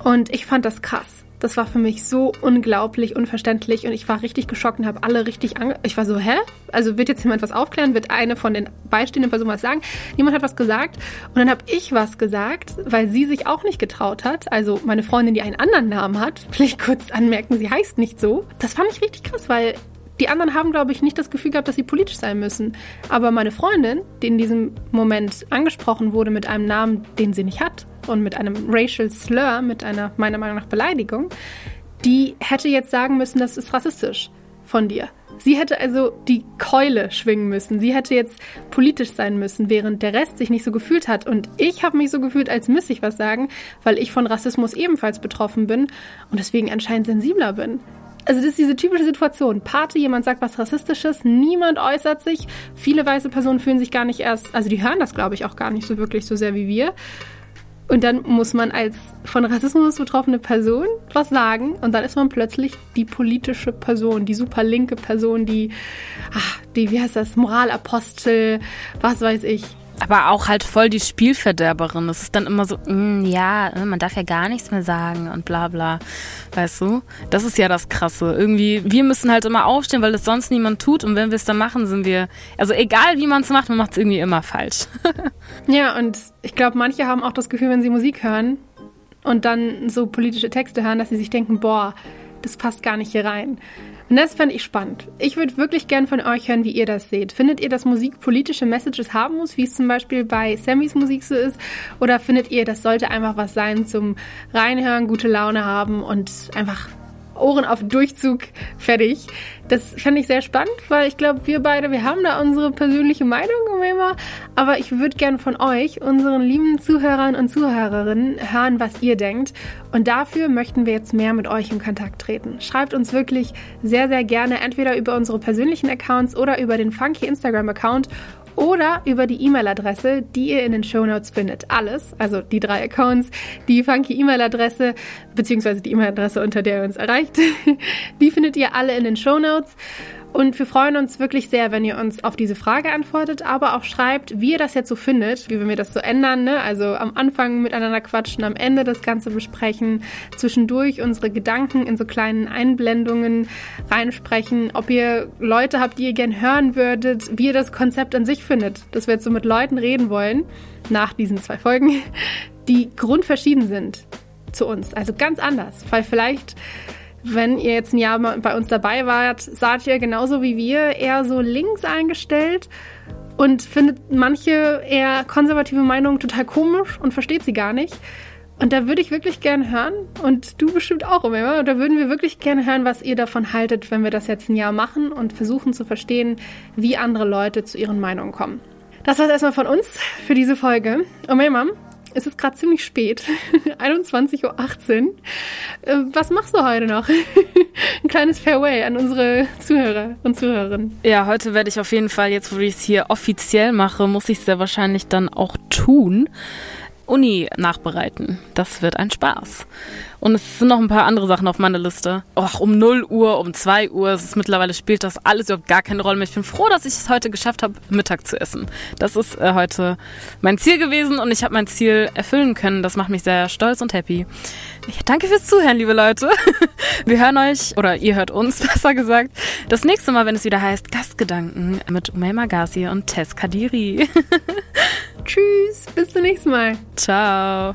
Und ich fand das krass. Das war für mich so unglaublich unverständlich und ich war richtig geschockt und habe alle richtig ange... Ich war so, hä? Also wird jetzt jemand was aufklären? Wird eine von den beistehenden Personen was sagen? Niemand hat was gesagt und dann habe ich was gesagt, weil sie sich auch nicht getraut hat. Also meine Freundin, die einen anderen Namen hat, vielleicht kurz anmerken, sie heißt nicht so. Das fand ich richtig krass, weil die anderen haben, glaube ich, nicht das Gefühl gehabt, dass sie politisch sein müssen. Aber meine Freundin, die in diesem Moment angesprochen wurde mit einem Namen, den sie nicht hat und mit einem Racial Slur, mit einer meiner Meinung nach Beleidigung, die hätte jetzt sagen müssen, das ist rassistisch von dir. Sie hätte also die Keule schwingen müssen. Sie hätte jetzt politisch sein müssen, während der Rest sich nicht so gefühlt hat. Und ich habe mich so gefühlt, als müsste ich was sagen, weil ich von Rassismus ebenfalls betroffen bin und deswegen anscheinend sensibler bin also das ist diese typische Situation. Party, jemand sagt was Rassistisches, niemand äußert sich. Viele weiße Personen fühlen sich gar nicht erst, also die hören das, glaube ich, auch gar nicht so wirklich so sehr wie wir. Und dann muss man als von Rassismus betroffene Person was sagen und dann ist man plötzlich die politische Person, die super linke Person, die, ach, die, wie heißt das, Moralapostel, was weiß ich. Aber auch halt voll die Spielverderberin. Es ist dann immer so, mm, ja, ne, man darf ja gar nichts mehr sagen und bla bla. Weißt du? Das ist ja das Krasse. Irgendwie, wir müssen halt immer aufstehen, weil das sonst niemand tut. Und wenn wir es dann machen, sind wir, also egal wie man es macht, man macht es irgendwie immer falsch. ja, und ich glaube, manche haben auch das Gefühl, wenn sie Musik hören und dann so politische Texte hören, dass sie sich denken, boah, das passt gar nicht hier rein. Und das fände ich spannend. Ich würde wirklich gern von euch hören, wie ihr das seht. Findet ihr, dass Musik politische Messages haben muss, wie es zum Beispiel bei Sammys Musik so ist? Oder findet ihr, das sollte einfach was sein zum Reinhören, gute Laune haben und einfach Ohren auf Durchzug fertig. Das fände ich sehr spannend, weil ich glaube, wir beide, wir haben da unsere persönliche Meinung immer. Aber ich würde gerne von euch, unseren lieben Zuhörern und Zuhörerinnen, hören, was ihr denkt. Und dafür möchten wir jetzt mehr mit euch in Kontakt treten. Schreibt uns wirklich sehr, sehr gerne entweder über unsere persönlichen Accounts oder über den Funky Instagram-Account oder über die E-Mail-Adresse, die ihr in den Show Notes findet. Alles, also die drei Accounts, die funky E-Mail-Adresse, beziehungsweise die E-Mail-Adresse, unter der ihr uns erreicht, die findet ihr alle in den Show Notes. Und wir freuen uns wirklich sehr, wenn ihr uns auf diese Frage antwortet, aber auch schreibt, wie ihr das jetzt so findet, wie wir das so ändern. Ne? Also am Anfang miteinander quatschen, am Ende das Ganze besprechen, zwischendurch unsere Gedanken in so kleinen Einblendungen reinsprechen, ob ihr Leute habt, die ihr gern hören würdet, wie ihr das Konzept an sich findet, dass wir jetzt so mit Leuten reden wollen, nach diesen zwei Folgen, die grundverschieden sind zu uns. Also ganz anders, weil vielleicht wenn ihr jetzt ein Jahr bei uns dabei wart, seid ihr genauso wie wir eher so links eingestellt und findet manche eher konservative Meinungen total komisch und versteht sie gar nicht. Und da würde ich wirklich gerne hören, und du bestimmt auch immer, da würden wir wirklich gerne hören, was ihr davon haltet, wenn wir das jetzt ein Jahr machen und versuchen zu verstehen, wie andere Leute zu ihren Meinungen kommen. Das war's erstmal von uns für diese Folge. Und Mom, es ist gerade ziemlich spät, 21.18 Uhr. Äh, was machst du heute noch? Ein kleines Farewell an unsere Zuhörer und Zuhörerinnen. Ja, heute werde ich auf jeden Fall, jetzt wo ich es hier offiziell mache, muss ich es sehr wahrscheinlich dann auch tun. Uni nachbereiten. Das wird ein Spaß. Und es sind noch ein paar andere Sachen auf meiner Liste. Och, um 0 Uhr, um 2 Uhr, es ist mittlerweile spielt das alles überhaupt gar keine Rolle mehr. Ich bin froh, dass ich es heute geschafft habe, Mittag zu essen. Das ist äh, heute mein Ziel gewesen und ich habe mein Ziel erfüllen können. Das macht mich sehr stolz und happy. Ich danke fürs Zuhören, liebe Leute. Wir hören euch, oder ihr hört uns, besser gesagt, das nächste Mal, wenn es wieder heißt Gastgedanken mit Umay Magasi und Tess Kadiri. Tschüss, bis zum nächsten Mal. Ciao.